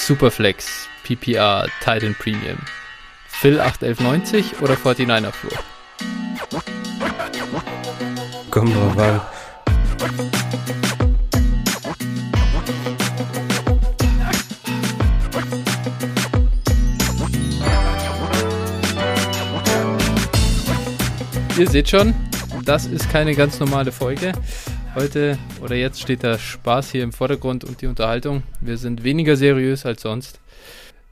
Superflex, PPR, Titan Premium. Phil 81190 oder 49er Flur? Komm drauf an. Ihr seht schon, das ist keine ganz normale Folge. Heute oder jetzt steht der Spaß hier im Vordergrund und die Unterhaltung. Wir sind weniger seriös als sonst.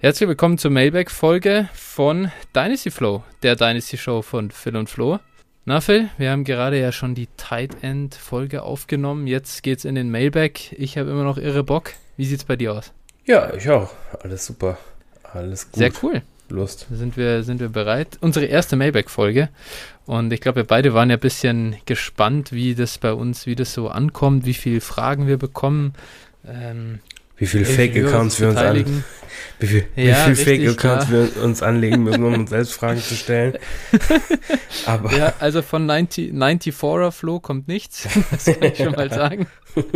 Herzlich willkommen zur Mailback-Folge von Dynasty Flow, der Dynasty Show von Phil und Flo. Na Phil, wir haben gerade ja schon die Tight End Folge aufgenommen. Jetzt geht's in den Mailback. Ich habe immer noch irre Bock. Wie sieht's bei dir aus? Ja, ich auch. Alles super. Alles gut. Sehr cool. Lust. Sind wir, sind wir bereit? Unsere erste Mailback-Folge. Und ich glaube, wir beide waren ja ein bisschen gespannt, wie das bei uns, wie das so ankommt, wie viele Fragen wir bekommen. Ähm, wie viele Fake-Accounts wir uns an, wie viel, ja, wie viel Fake-Accounts wir uns anlegen müssen, um uns selbst Fragen zu stellen. Aber ja, also von 90, 94er Flo kommt nichts. Das kann ich schon mal sagen.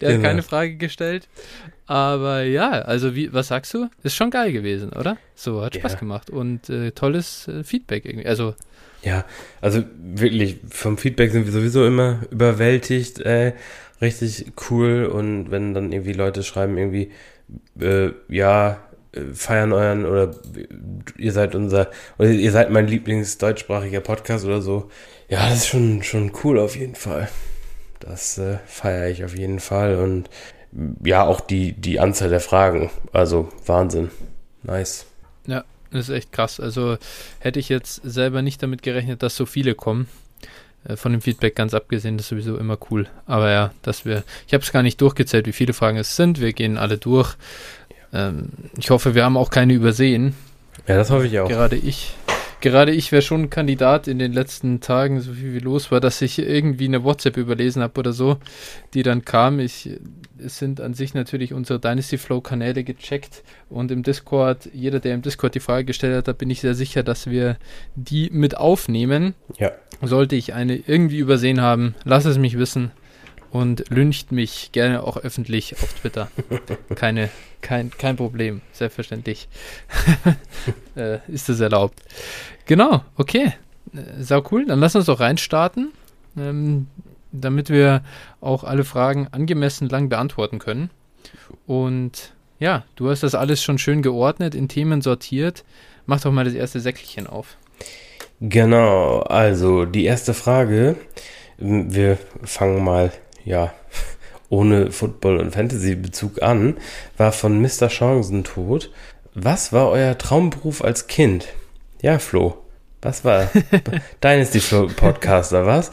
Der genau. hat keine Frage gestellt. Aber ja, also wie, was sagst du? Ist schon geil gewesen, oder? So, hat Spaß ja. gemacht und äh, tolles äh, Feedback irgendwie. Also ja, also wirklich, vom Feedback sind wir sowieso immer überwältigt. Äh, richtig cool. Und wenn dann irgendwie Leute schreiben, irgendwie, äh, ja, äh, feiern euren oder ihr seid unser, oder ihr seid mein Lieblingsdeutschsprachiger Podcast oder so. Ja, das ist schon, schon cool auf jeden Fall. Das äh, feiere ich auf jeden Fall. Und ja, auch die, die Anzahl der Fragen. Also Wahnsinn. Nice. Ja, das ist echt krass. Also hätte ich jetzt selber nicht damit gerechnet, dass so viele kommen. Äh, von dem Feedback ganz abgesehen, das ist sowieso immer cool. Aber ja, dass wir, ich habe es gar nicht durchgezählt, wie viele Fragen es sind. Wir gehen alle durch. Ähm, ich hoffe, wir haben auch keine übersehen. Ja, das hoffe ich auch. Gerade ich gerade ich wäre schon ein Kandidat in den letzten Tagen, so viel wie los war, dass ich irgendwie eine WhatsApp überlesen habe oder so, die dann kam. Ich, sind an sich natürlich unsere Dynasty Flow Kanäle gecheckt und im Discord, jeder, der im Discord die Frage gestellt hat, da bin ich sehr sicher, dass wir die mit aufnehmen. Ja. Sollte ich eine irgendwie übersehen haben, lass es mich wissen und lyncht mich gerne auch öffentlich auf Twitter. Keine, kein, kein Problem, selbstverständlich. äh, ist das erlaubt. Genau, okay. Äh, sau cool. Dann lass uns doch reinstarten, ähm, damit wir auch alle Fragen angemessen lang beantworten können. Und ja, du hast das alles schon schön geordnet, in Themen sortiert. Mach doch mal das erste Säckchen auf. Genau, also die erste Frage. Wir fangen mal ja, ohne Football- und Fantasy-Bezug an, war von Mr. Chancentod. Was war euer Traumberuf als Kind? Ja, Flo. Was war Dynasty Podcaster, was?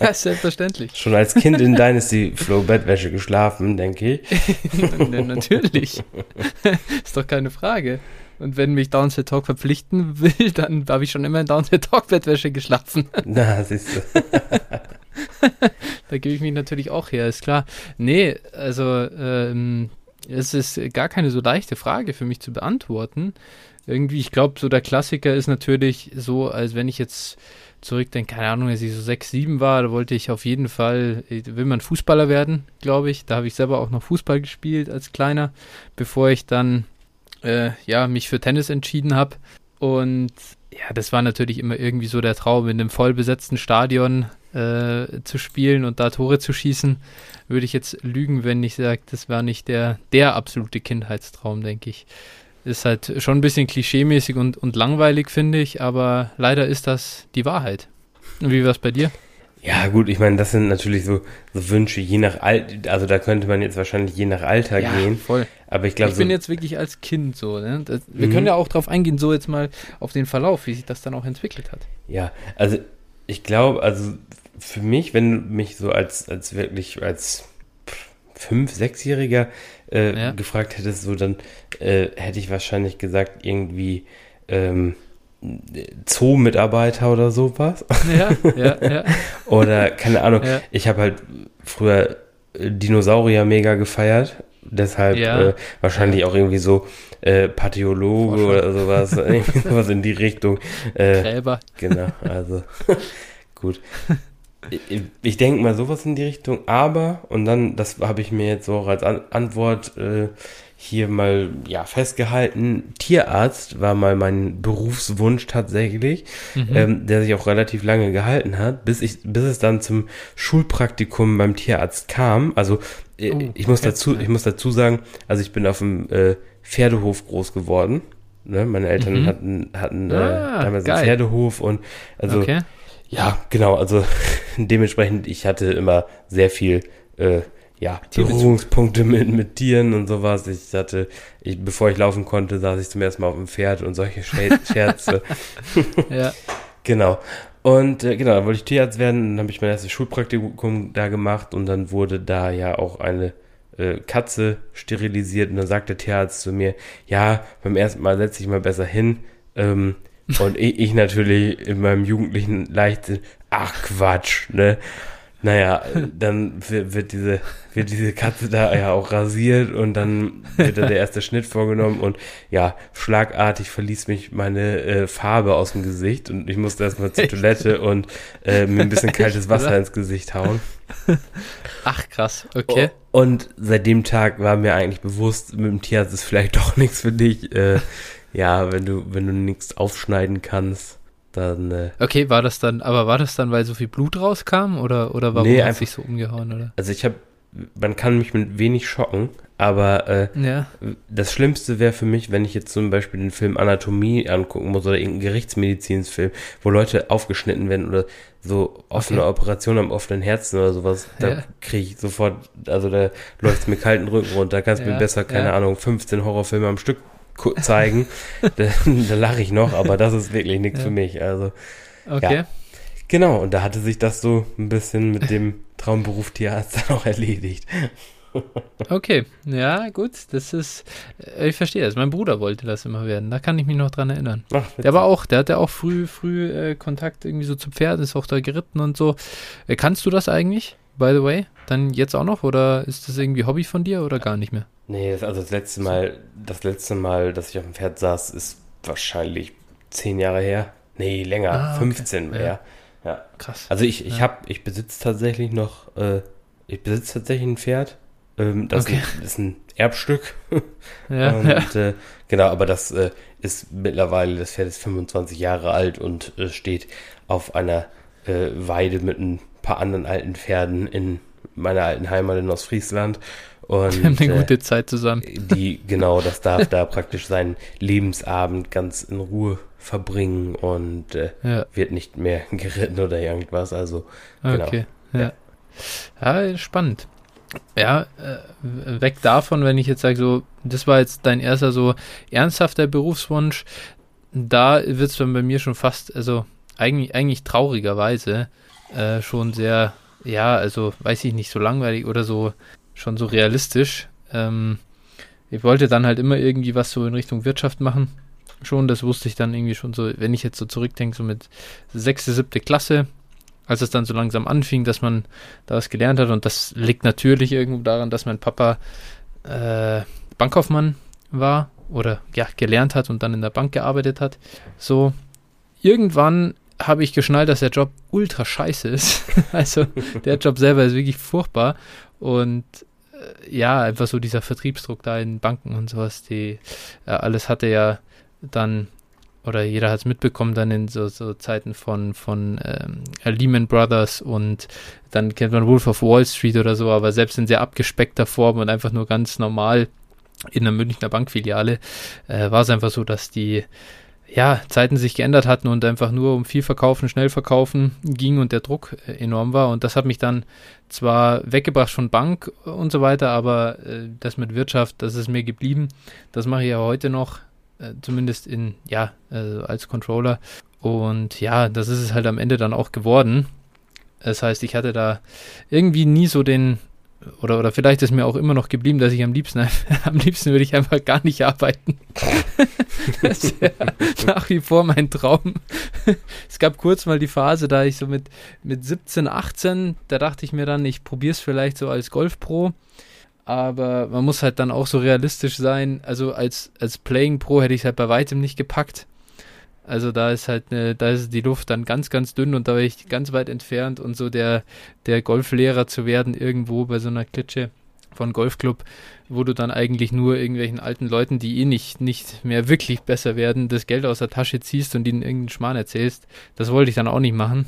ja, selbstverständlich. Schon als Kind in Dynasty Flow Bettwäsche geschlafen, denke ich. Natürlich. Ist doch keine Frage. Und wenn mich Downset Talk verpflichten will, dann habe ich schon immer in Downset Talk Bettwäsche geschlafen. Na, siehst du. da gebe ich mich natürlich auch her, ist klar. Nee, also ähm, es ist gar keine so leichte Frage für mich zu beantworten. Irgendwie, ich glaube, so der Klassiker ist natürlich so, als wenn ich jetzt zurückdenke, keine Ahnung, als ich so 6, 7 war, da wollte ich auf jeden Fall, will man Fußballer werden, glaube ich. Da habe ich selber auch noch Fußball gespielt als Kleiner, bevor ich dann äh, ja, mich für Tennis entschieden habe. Und ja, das war natürlich immer irgendwie so der Traum, in einem vollbesetzten Stadion äh, zu spielen und da Tore zu schießen. Würde ich jetzt lügen, wenn ich sage, das war nicht der, der absolute Kindheitstraum, denke ich. Ist halt schon ein bisschen klischeemäßig und, und langweilig, finde ich, aber leider ist das die Wahrheit. Und wie war es bei dir? Ja, gut, ich meine, das sind natürlich so, so Wünsche, je nach Alter, also da könnte man jetzt wahrscheinlich je nach Alter ja, gehen. voll. Aber ich glaube. Ich bin jetzt wirklich als Kind so, ne? Das, wir mhm. können ja auch drauf eingehen, so jetzt mal auf den Verlauf, wie sich das dann auch entwickelt hat. Ja, also ich glaube, also für mich, wenn du mich so als, als wirklich als fünf, sechsjähriger äh, ja. gefragt hättest, so dann äh, hätte ich wahrscheinlich gesagt, irgendwie ähm, Zoo-Mitarbeiter oder sowas. Ja, ja, ja. oder keine Ahnung. Ja. Ich habe halt früher äh, Dinosaurier mega gefeiert. Deshalb ja. äh, wahrscheinlich auch irgendwie so äh, Pathologe oder sowas. irgendwie sowas in die Richtung. Äh, Gräber. Genau, also gut. ich, ich denke mal sowas in die Richtung, aber, und dann, das habe ich mir jetzt so auch als An Antwort äh, hier mal ja festgehalten, Tierarzt war mal mein Berufswunsch tatsächlich, mhm. ähm, der sich auch relativ lange gehalten hat, bis ich, bis es dann zum Schulpraktikum beim Tierarzt kam. Also äh, oh, ich muss dazu, ich muss dazu sagen, also ich bin auf dem äh, Pferdehof groß geworden. Ne? Meine Eltern mhm. hatten, hatten äh, ah, damals geil. einen Pferdehof und also okay. ja, genau, also dementsprechend, ich hatte immer sehr viel äh, ja, Berührungspunkte mit, mit Tieren und sowas. Ich hatte, ich, bevor ich laufen konnte, saß ich zum ersten Mal auf dem Pferd und solche Scherze. ja. Genau. Und äh, genau, da wollte ich Tierarzt werden, dann habe ich mein erstes Schulpraktikum da gemacht und dann wurde da ja auch eine äh, Katze sterilisiert und dann sagt der Tierarzt zu mir, ja, beim ersten Mal setze ich mal besser hin. Ähm, und ich, ich, natürlich in meinem jugendlichen Leichtsinn, ach Quatsch, ne? Naja, dann wird diese, wird diese Katze da ja auch rasiert und dann wird da der erste Schnitt vorgenommen und ja, schlagartig verließ mich meine äh, Farbe aus dem Gesicht und ich musste erstmal zur Toilette und äh, mir ein bisschen kaltes Wasser ins Gesicht hauen. Ach krass, okay. Und seit dem Tag war mir eigentlich bewusst, mit dem Tierarzt ist vielleicht doch nichts für dich. Äh, ja, wenn du, wenn du nichts aufschneiden kannst dann. Äh, okay, war das dann, aber war das dann, weil so viel Blut rauskam oder, oder warum nee, hat sich so umgehauen, oder? Also ich habe, man kann mich mit wenig schocken, aber äh, ja. das Schlimmste wäre für mich, wenn ich jetzt zum Beispiel den Film Anatomie angucken muss oder irgendeinen Gerichtsmedizinsfilm, wo Leute aufgeschnitten werden oder so offene okay. Operationen am offenen Herzen oder sowas, da ja. kriege ich sofort, also da läuft es mir kalten Rücken runter, kannst ja, mir besser, keine Ahnung, 15 Horrorfilme am Stück zeigen, da, da lache ich noch, aber das ist wirklich nichts ja. für mich. Also, okay. Ja. Genau, und da hatte sich das so ein bisschen mit dem Traumberuf Tierarzt dann auch erledigt. Okay, ja, gut, das ist, äh, ich verstehe das. Mein Bruder wollte das immer werden, da kann ich mich noch dran erinnern. Ach, der war auch, der hatte auch früh, früh äh, Kontakt irgendwie so zu Pferden, ist auch da geritten und so. Äh, kannst du das eigentlich, by the way? Dann jetzt auch noch oder ist das irgendwie Hobby von dir oder gar nicht mehr? Nee, also das letzte Mal, das letzte Mal, dass ich auf dem Pferd saß, ist wahrscheinlich zehn Jahre her. Nee, länger, ah, okay. 15 her. Ja. ja. Krass. Also ich, ich ja. habe, ich besitze tatsächlich noch, äh, ich besitze tatsächlich ein Pferd. Ähm, das okay. ist, ein, ist, ein, Erbstück. ja, und, ja. Äh, genau, aber das äh, ist mittlerweile, das Pferd ist 25 Jahre alt und äh, steht auf einer äh, Weide mit ein paar anderen alten Pferden in meiner alten Heimat in Ostfriesland. Und, Wir haben eine gute äh, Zeit zusammen. Die, genau, das darf da praktisch seinen Lebensabend ganz in Ruhe verbringen und äh, ja. wird nicht mehr geritten oder irgendwas. Also, genau. Okay, ja. Ja, spannend. Ja, äh, weg davon, wenn ich jetzt sage, so, das war jetzt dein erster so ernsthafter Berufswunsch, da wird es dann bei mir schon fast, also eigentlich, eigentlich traurigerweise, äh, schon sehr, ja, also weiß ich nicht, so langweilig oder so schon so realistisch. Ähm, ich wollte dann halt immer irgendwie was so in Richtung Wirtschaft machen. Schon, das wusste ich dann irgendwie schon so, wenn ich jetzt so zurückdenke, so mit sechste, siebte Klasse, als es dann so langsam anfing, dass man da was gelernt hat. Und das liegt natürlich irgendwo daran, dass mein Papa äh, Bankkaufmann war oder ja, gelernt hat und dann in der Bank gearbeitet hat. So, irgendwann habe ich geschnallt, dass der Job ultra scheiße ist. also der Job selber ist wirklich furchtbar. Und äh, ja, einfach so dieser Vertriebsdruck da in Banken und sowas, die äh, alles hatte ja dann, oder jeder hat es mitbekommen, dann in so, so Zeiten von, von ähm, Lehman Brothers und dann kennt man Wolf of Wall Street oder so, aber selbst in sehr abgespeckter Form und einfach nur ganz normal in der Münchner Bankfiliale äh, war es einfach so, dass die ja, Zeiten sich geändert hatten und einfach nur um viel verkaufen, schnell verkaufen ging und der Druck äh, enorm war. Und das hat mich dann zwar weggebracht von Bank und so weiter, aber äh, das mit Wirtschaft, das ist mir geblieben. Das mache ich ja heute noch, äh, zumindest in, ja, als Controller. Und ja, das ist es halt am Ende dann auch geworden. Das heißt, ich hatte da irgendwie nie so den, oder, oder vielleicht ist mir auch immer noch geblieben, dass ich am liebsten, am liebsten würde ich einfach gar nicht arbeiten. das ist ja nach wie vor mein Traum. es gab kurz mal die Phase, da ich so mit, mit 17, 18, da dachte ich mir dann, ich probiere es vielleicht so als Golf-Pro. Aber man muss halt dann auch so realistisch sein. Also als, als Playing Pro hätte ich es halt bei weitem nicht gepackt. Also da ist halt, eine, da ist die Luft dann ganz, ganz dünn und da wäre ich ganz weit entfernt und so der, der Golflehrer zu werden irgendwo bei so einer Klitsche von Golfclub, wo du dann eigentlich nur irgendwelchen alten Leuten, die eh nicht, nicht mehr wirklich besser werden, das Geld aus der Tasche ziehst und ihnen irgendeinen Schmarrn erzählst. Das wollte ich dann auch nicht machen.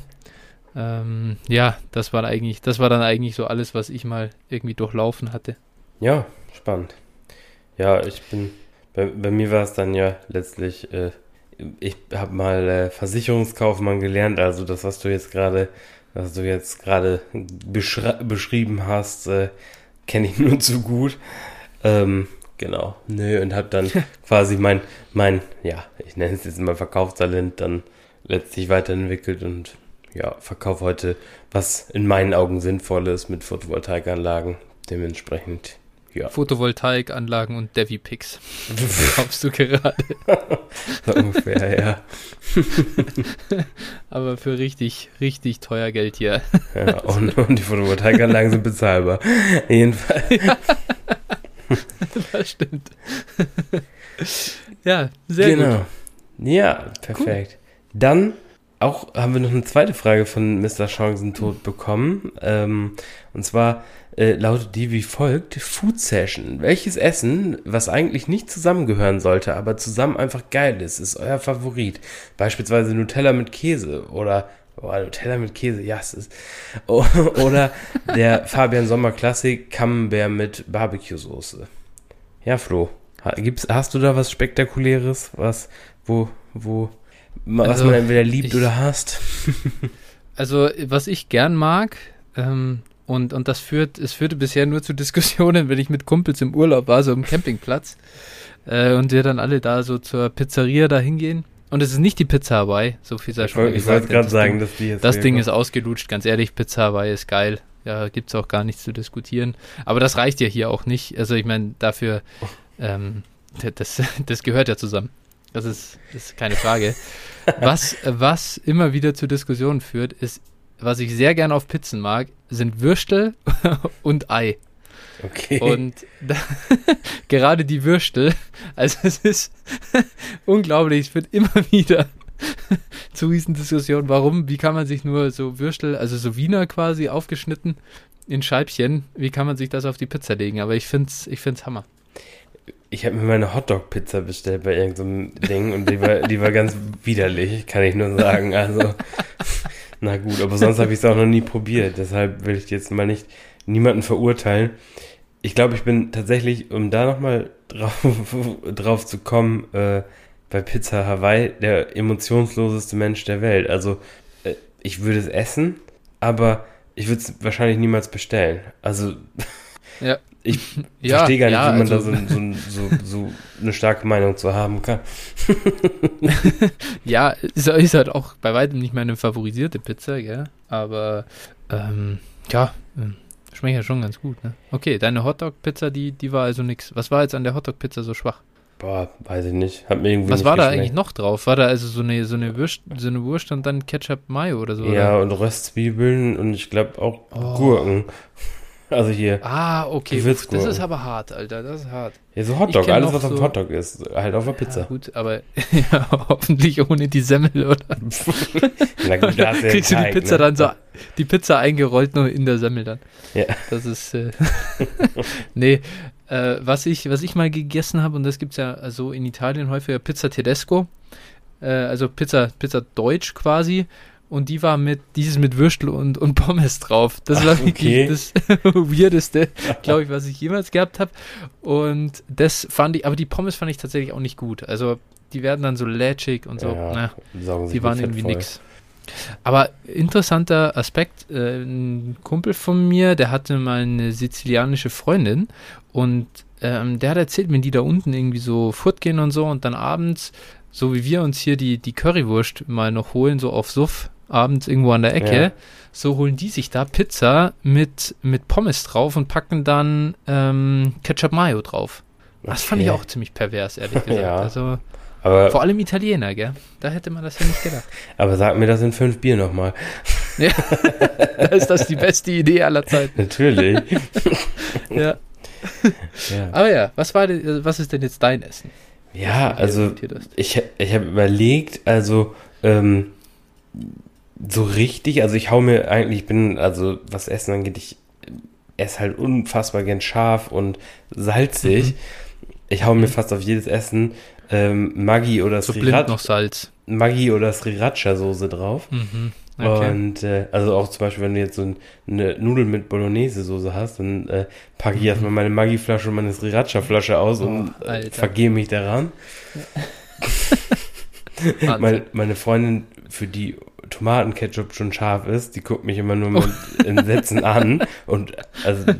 Ähm, ja, das war eigentlich, das war dann eigentlich so alles, was ich mal irgendwie durchlaufen hatte. Ja, spannend. Ja, ich bin, bei, bei mir war es dann ja letztlich, äh, ich habe mal äh, Versicherungskaufmann gelernt, also das, was du jetzt gerade, was du jetzt gerade beschrieben hast, äh, kenne ich nur zu gut. Ähm, genau. Nö, und habe dann quasi mein, mein, ja, ich nenne es jetzt mal Verkaufstalent dann letztlich weiterentwickelt und ja, verkaufe heute was in meinen Augen sinnvoll ist mit Photovoltaikanlagen. Dementsprechend, ja. Photovoltaikanlagen und Devi Picks. Kaufst du gerade. so ungefähr, ja. Aber für richtig, richtig teuer Geld hier. ja, und, und die Photovoltaikanlagen sind bezahlbar. Jedenfalls. Ja. das stimmt. ja, sehr genau. gut. Ja, perfekt. Cool. Dann auch haben wir noch eine zweite Frage von Mr. Chancentod bekommen. Ähm, und zwar äh, lautet die wie folgt: Food Session. Welches Essen, was eigentlich nicht zusammengehören sollte, aber zusammen einfach geil ist, ist euer Favorit? Beispielsweise Nutella mit Käse oder Oh, Nutella mit Käse, ja, es ist. oder der Fabian Sommer Klassik Camembert mit Barbecue-Soße. Ja, Flo, gibt's, hast du da was Spektakuläres, was, wo, wo was also, man entweder liebt ich, oder hasst. also, was ich gern mag, ähm, und, und das führt, es führte bisher nur zu Diskussionen, wenn ich mit Kumpels im Urlaub war, so im Campingplatz, äh, und wir dann alle da so zur Pizzeria da hingehen. Und es ist nicht die Pizza Hawaii, so viel sei schon Ich, ich wollte gerade sagen, dass die jetzt Das Ding ist ausgelutscht, ganz ehrlich, Pizza Hawaii ist geil. Ja, gibt's auch gar nichts zu diskutieren. Aber das reicht ja hier auch nicht. Also ich meine, dafür, ähm, das, das gehört ja zusammen. Das ist, das ist keine Frage. was, was immer wieder zu Diskussionen führt, ist, was ich sehr gerne auf Pizzen mag, sind Würstel und Ei. Okay. Und da, gerade die Würstel, also es ist unglaublich, es wird immer wieder zu diesen Diskussionen, warum, wie kann man sich nur so Würstel, also so Wiener quasi aufgeschnitten in Scheibchen, wie kann man sich das auf die Pizza legen? Aber ich finde es ich find's Hammer ich habe mir meine Hotdog-Pizza bestellt bei irgendeinem so Ding und die war, die war ganz widerlich, kann ich nur sagen. Also, na gut, aber sonst habe ich es auch noch nie probiert. Deshalb will ich jetzt mal nicht niemanden verurteilen. Ich glaube, ich bin tatsächlich, um da nochmal drauf, drauf zu kommen, äh, bei Pizza Hawaii der emotionsloseste Mensch der Welt. Also, äh, ich würde es essen, aber ich würde es wahrscheinlich niemals bestellen. Also, ja ich ja, verstehe gar nicht, ja, wie man also, da so, so, so, so, eine starke Meinung zu haben kann. ja, ist, ist, halt auch bei weitem nicht meine favorisierte Pizza, gell? Aber ähm, ja, ähm, schmeckt ja schon ganz gut, ne? Okay, deine Hotdog-Pizza, die, die war also nix. Was war jetzt an der Hotdog-Pizza so schwach? Boah, weiß ich nicht. Hat mir irgendwie Was war da eigentlich noch drauf? War da also so eine, so eine, Wurst, so eine Wurst und dann Ketchup Mayo oder so? Ja, oder? und Röstzwiebeln und ich glaube auch oh. Gurken. Also hier. Ah, okay. Uff, das ist aber hart, Alter. Das ist hart. Ja, so Hotdog. Alles, was so auf Hotdog ist. Halt auf der Pizza. Ja, gut, aber ja, hoffentlich ohne die Semmel, oder? Na gut, da Kriegst du die Pizza ne? dann so, die Pizza eingerollt nur in der Semmel dann. Ja. Das ist, äh, nee, äh, was ich, was ich mal gegessen habe, und das gibt es ja so in Italien häufiger, Pizza Tedesco. Äh, also Pizza, Pizza Deutsch quasi und die war mit, dieses mit Würstel und, und Pommes drauf. Das war Ach, wirklich das Weirdeste, glaube ich, was ich jemals gehabt habe. Und das fand ich, aber die Pommes fand ich tatsächlich auch nicht gut. Also die werden dann so lätschig und so. Ja, Na, die waren irgendwie nix. Aber interessanter Aspekt, äh, ein Kumpel von mir, der hatte mal eine sizilianische Freundin und ähm, der hat erzählt, wenn die da unten irgendwie so fortgehen und so und dann abends, so wie wir uns hier die, die Currywurst mal noch holen, so auf Suff, abends irgendwo an der Ecke. Ja. So holen die sich da Pizza mit, mit Pommes drauf und packen dann ähm, Ketchup Mayo drauf. Das okay. fand ich auch ziemlich pervers, ehrlich gesagt. ja. Also, aber, vor allem Italiener, gell? Da hätte man das ja nicht gedacht. Aber sag mir das in fünf Bier nochmal. Ja, da ist das die beste Idee aller Zeiten. Natürlich. ja. ja. Aber ja, was war denn, was ist denn jetzt dein Essen? Ja, also ich, ich habe überlegt, also ähm, so richtig, also ich hau mir eigentlich, ich bin, also was Essen angeht, ich esse halt unfassbar gern scharf und salzig. Mhm. Ich hau mir fast auf jedes Essen ähm, Maggi oder So Sriracha, noch Salz. Maggi oder Sriracha-Soße drauf. Mhm. Okay. Und äh, also auch zum Beispiel, wenn du jetzt so ein, eine Nudel mit Bolognese-Soße hast, dann äh, packe ich erstmal meine Maggi-Flasche und meine Sriracha-Flasche aus und Mhm. Oh, äh, Alter. vergehe mich daran. Meine, meine Freundin, für die Tomatenketchup schon scharf ist, die guckt mich immer nur mit Entsetzen an und also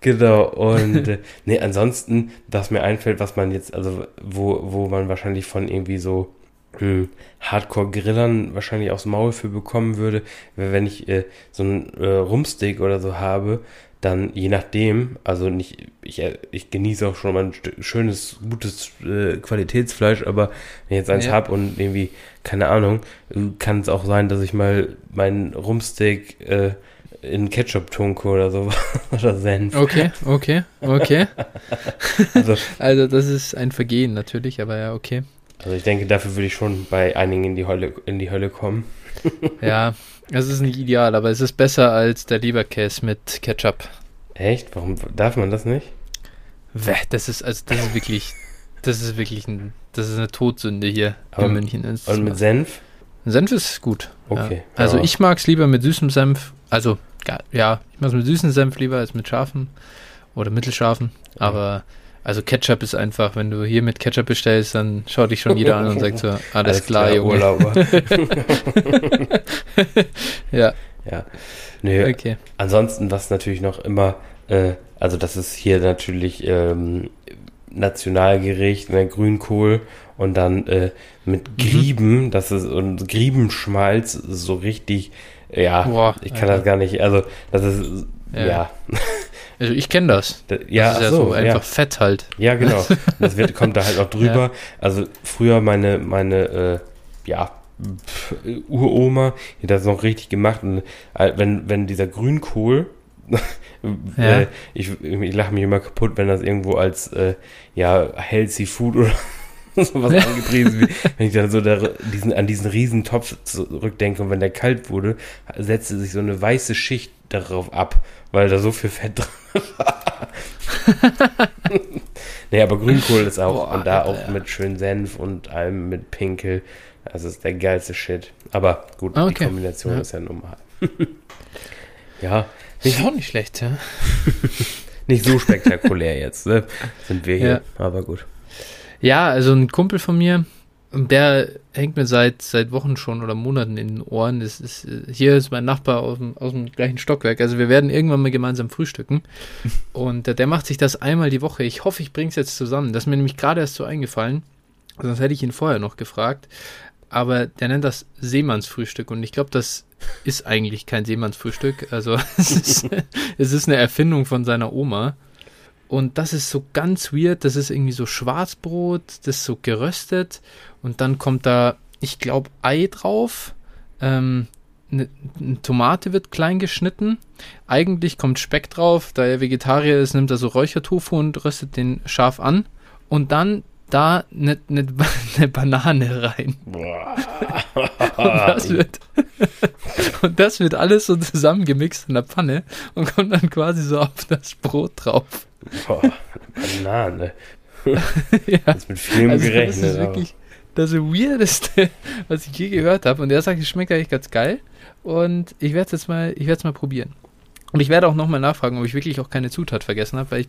genau und äh, nee, ansonsten, was mir einfällt, was man jetzt, also wo, wo man wahrscheinlich von irgendwie so hm, Hardcore-Grillern wahrscheinlich aufs Maul für bekommen würde, wenn ich äh, so ein äh, Rumsteak oder so habe, dann je nachdem, also nicht, ich, äh, ich genieße auch schon mal ein schönes, gutes äh, Qualitätsfleisch, aber wenn ich jetzt eins Ja. hab und irgendwie, keine Ahnung, kann es auch sein, dass ich mal meinen Rumsteak äh, in Ketchup tunke oder so oder Senf. Okay, okay, okay. Also, Also das ist ein Vergehen natürlich, aber ja, okay. also ich denke, dafür würde ich schon bei einigen in die Hölle, in die Hölle kommen. Ja, es ist nicht ideal, aber es ist besser als der Leberkäse mit Ketchup. Echt? Warum darf man das nicht? Das ist, also das ist wirklich, das ist wirklich ein, das ist eine Todsünde hier Aber- in München. Und mit Senf? Senf ist gut. Okay. Ja. Also Ja. ich mag es lieber mit süßem Senf. Also, ja, ja ich mag es mit süßem Senf lieber als mit scharfen oder mittelscharfen. Aber also Ketchup ist einfach, wenn du hier mit Ketchup bestellst, dann schaut dich schon jeder an und sagt so, alles, klar, Junge. Urlauber. Ja, ja. Nö, okay. Ansonsten, was natürlich noch immer, äh, also das ist hier natürlich ähm, Nationalgericht, ne, Grünkohl und dann äh, mit Mhm. Grieben, das ist und Griebenschmalz so richtig, ja, Boah, ich kann Alter. das gar nicht, also das ist, Ja. ja, Also ich kenne das. da, ja, das ist ja so, so, einfach ja, Fett halt. ja, genau, das wird, kommt da halt noch drüber. Also früher meine, meine, äh, ja, Uroma, die hat das noch richtig gemacht und äh, wenn, wenn dieser Grünkohl, Ja. äh, ich, ich lache mich immer kaputt, wenn das irgendwo als, äh, ja, healthy food oder sowas angepriesen wird. Wenn ich dann so da, diesen, an diesen riesen Topf zurückdenke und wenn der kalt wurde, setzte sich so eine weiße Schicht darauf ab, weil da so viel Fett drin war. nee, aber Grünkohl ist auch, Boah, und da Alter, auch ja. mit schön Senf und allem mit Pinkel. Das ist der geilste Shit. Aber gut, Ah, die okay. Kombination Ja. ist ja normal. ja, Ist auch nicht schlecht, ja. nicht so spektakulär jetzt, ne? Sind wir hier. Ja. Aber gut. Ja, also ein Kumpel von mir, der hängt mir seit, seit Wochen schon oder Monaten in den Ohren. Das ist, äh, hier ist mein Nachbar aus dem, aus dem gleichen Stockwerk. Also wir werden irgendwann mal gemeinsam frühstücken. Und äh, der macht sich das einmal die Woche. Ich hoffe, ich bringe es jetzt zusammen. Das ist mir nämlich gerade erst so eingefallen. Sonst hätte ich ihn vorher noch gefragt. Aber der nennt das Seemannsfrühstück. Und ich glaube, das ist eigentlich kein Seemannsfrühstück. Also es ist, es ist eine Erfindung von seiner Oma. Und das ist so ganz weird. Das ist irgendwie so Schwarzbrot, das ist so geröstet. Und dann kommt da, ich glaube, Ei drauf. Ähm, eine, eine Tomate wird klein geschnitten. Eigentlich kommt Speck drauf. Da er Vegetarier ist, nimmt er so Räuchertofu und röstet den scharf an. Und dann da eine, eine, eine Banane rein. Und das wird, und das wird alles so zusammengemixt in der Pfanne und kommt dann quasi so auf das Brot drauf. Boah, Banane. ja. Das ist mit Film Also das gerechnet. ist aber- wirklich das Weirdeste, was ich je gehört habe. Und er sagt, es schmeckt eigentlich ganz geil. Und ich werde es jetzt mal, ich werde es mal probieren. Und ich werde auch nochmal nachfragen, ob ich wirklich auch keine Zutat vergessen habe, weil ich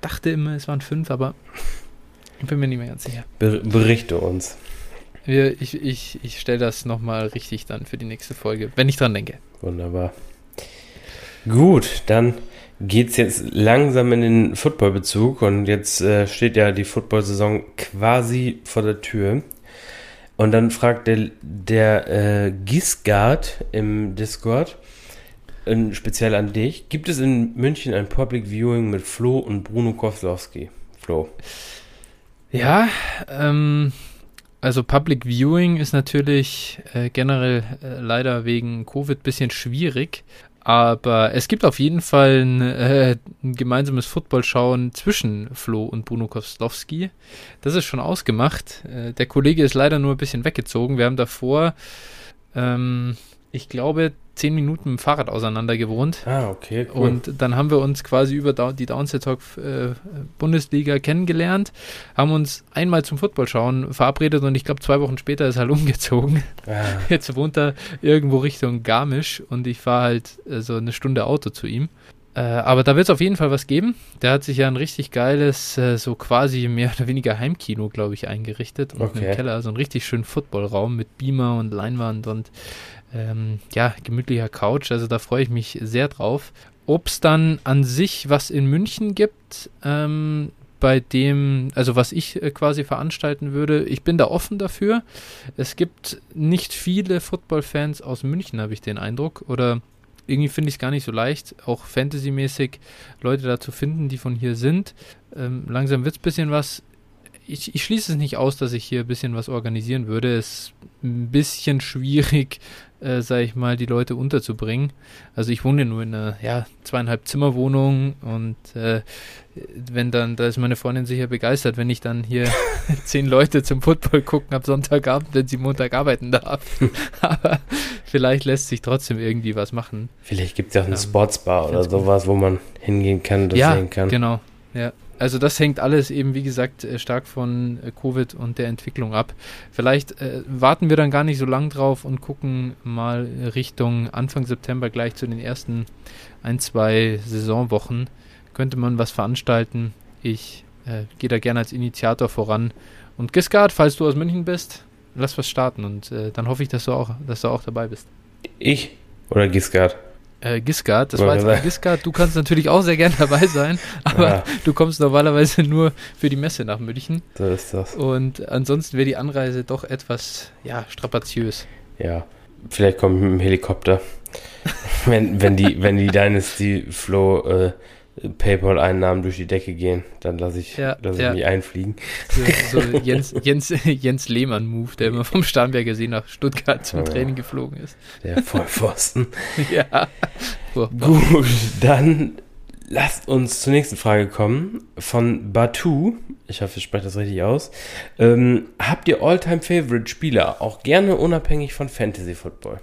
dachte immer, es waren fünf, aber ich bin mir nicht mehr ganz sicher. Ber berichte uns. Wir, ich ich, ich stelle das nochmal richtig dann für die nächste Folge, wenn ich dran denke. Wunderbar. Gut, dann geht's jetzt langsam in den Footballbezug und jetzt äh, steht ja die Football-Saison quasi vor der Tür. Und dann fragt der, der äh, Gisgard im Discord, äh, speziell an dich, gibt es in München ein Public Viewing mit Flo und Bruno Kowalski? Flo. Ja, ähm, also Public Viewing ist natürlich äh, generell äh, leider wegen Covid bisschen schwierig, Aber es gibt auf jeden Fall ein, äh, ein gemeinsames Football-Schauen zwischen Flo und Bruno Koslowski. Das ist schon ausgemacht. Äh, der Kollege ist leider nur ein bisschen weggezogen. Wir haben davor, ähm, ich glaube, zehn Minuten mit dem Fahrrad auseinander gewohnt. Ah, okay, cool. Und dann haben wir uns quasi über die Downset Talk äh, Bundesliga kennengelernt, haben uns einmal zum Football schauen verabredet und ich glaube zwei Wochen später ist er halt umgezogen. Ah. Jetzt wohnt er irgendwo Richtung Garmisch und ich fahre halt so eine Stunde Auto zu ihm. Äh, aber da wird es auf jeden Fall was geben. Der hat sich ja ein richtig geiles, äh, so quasi mehr oder weniger Heimkino, glaube ich, eingerichtet. Und okay. im Keller so einen richtig schönen Footballraum mit Beamer und Leinwand und ähm, ja, gemütlicher Couch. Also da freue ich mich sehr drauf. Ob es dann an sich was in München gibt, ähm, bei dem, also was ich äh, quasi veranstalten würde, ich bin da offen dafür. Es gibt nicht viele Football-Fans aus München, habe ich den Eindruck. Oder irgendwie finde ich es gar nicht so leicht, auch fantasymäßig Leute da zu finden, die von hier sind. Ähm, langsam wird es ein bisschen was. Ich, ich, schließe es nicht aus, dass ich hier ein bisschen was organisieren würde. Es ist ein bisschen schwierig, äh, sage ich mal, die Leute unterzubringen. Also ich wohne nur in einer ja, zweieinhalb Zimmerwohnung und äh, wenn dann, da ist meine Freundin sicher begeistert, wenn ich dann hier zehn Leute zum Football gucken ab Sonntagabend, wenn sie Montag arbeiten darf. Aber vielleicht lässt sich trotzdem irgendwie was machen. Vielleicht gibt es ja auch eine ähm, Sportsbar oder sowas, wo man hingehen kann, das ja, sehen kann. Genau, ja. Also das hängt alles eben, wie gesagt, äh, stark von äh, Covid und der Entwicklung ab. Vielleicht äh, warten wir dann gar nicht so lang drauf und gucken mal Richtung Anfang September gleich zu den ersten ein, zwei Saisonwochen. Könnte man was veranstalten. Ich äh, gehe da gerne als Initiator voran. Und Giscard, falls du aus München bist, lass was starten und äh, dann hoffe ich, dass du auch, dass du auch dabei bist. Ich oder Giscard? Äh, Giscard. Das war jetzt Giscard. Du kannst natürlich auch sehr gerne dabei sein, aber ja. du kommst normalerweise nur für die Messe nach München. So ist das. Und ansonsten wäre die Anreise doch etwas, ja, strapaziös. Ja, vielleicht komme ich mit dem Helikopter. wenn, wenn die, wenn die Dynasty Flow äh, PayPal-Einnahmen durch die Decke gehen, dann lasse ich, ja, lass ja. ich mich einfliegen. So, so Jens, Jens, Jens Lehmann-Move, der immer vom Starnberger See nach Stuttgart zum ja. Training geflogen ist. Der Vollpfosten. ja. Gut, dann lasst uns zur nächsten Frage kommen. Von Batu, ich hoffe, ich spreche das richtig aus. Ähm, habt ihr All-Time-Favorite-Spieler, auch gerne unabhängig von Fantasy Football?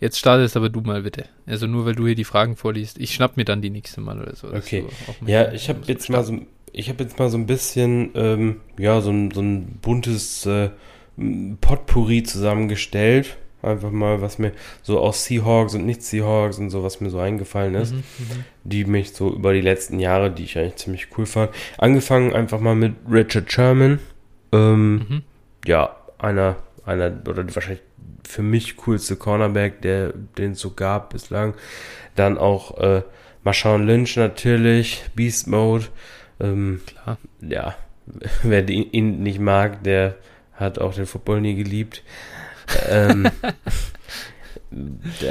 Jetzt startest aber du mal bitte. Also nur weil du hier die Fragen vorliest. Ich schnapp mir dann die nächste Mal oder so. Okay. Ja, ich habe jetzt mal so, ich habe jetzt mal so ein bisschen, ähm, ja, so ein, so ein buntes äh, Potpourri zusammengestellt. Einfach mal, was mir so aus Seahawks und nicht Seahawks und so, was mir so eingefallen ist, mhm, mhm. die mich so über die letzten Jahre, die ich eigentlich ziemlich cool fand. Angefangen einfach mal mit Richard Sherman. Ähm, mhm. Ja, einer, einer, oder wahrscheinlich für mich coolste Cornerback, der den so gab bislang. Dann auch äh, Marshawn Lynch natürlich, Beast Mode. Ähm, Klar. Ja, wer ihn nicht mag, der hat auch den Football nie geliebt. ähm,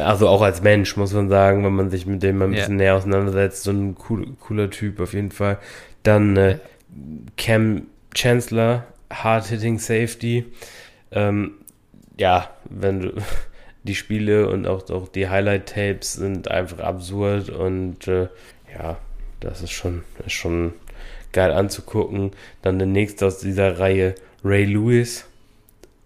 also auch als Mensch muss man sagen, wenn man sich mit dem mal ein bisschen ja. näher auseinandersetzt, so ein cool, cooler Typ auf jeden Fall. Dann äh, Cam Chancellor, Hard-Hitting Safety. Ähm, ja, wenn du die Spiele und auch, auch die Highlight-Tapes sind einfach absurd und äh, ja, das ist schon, ist schon geil anzugucken. Dann der nächste aus dieser Reihe, Ray Lewis,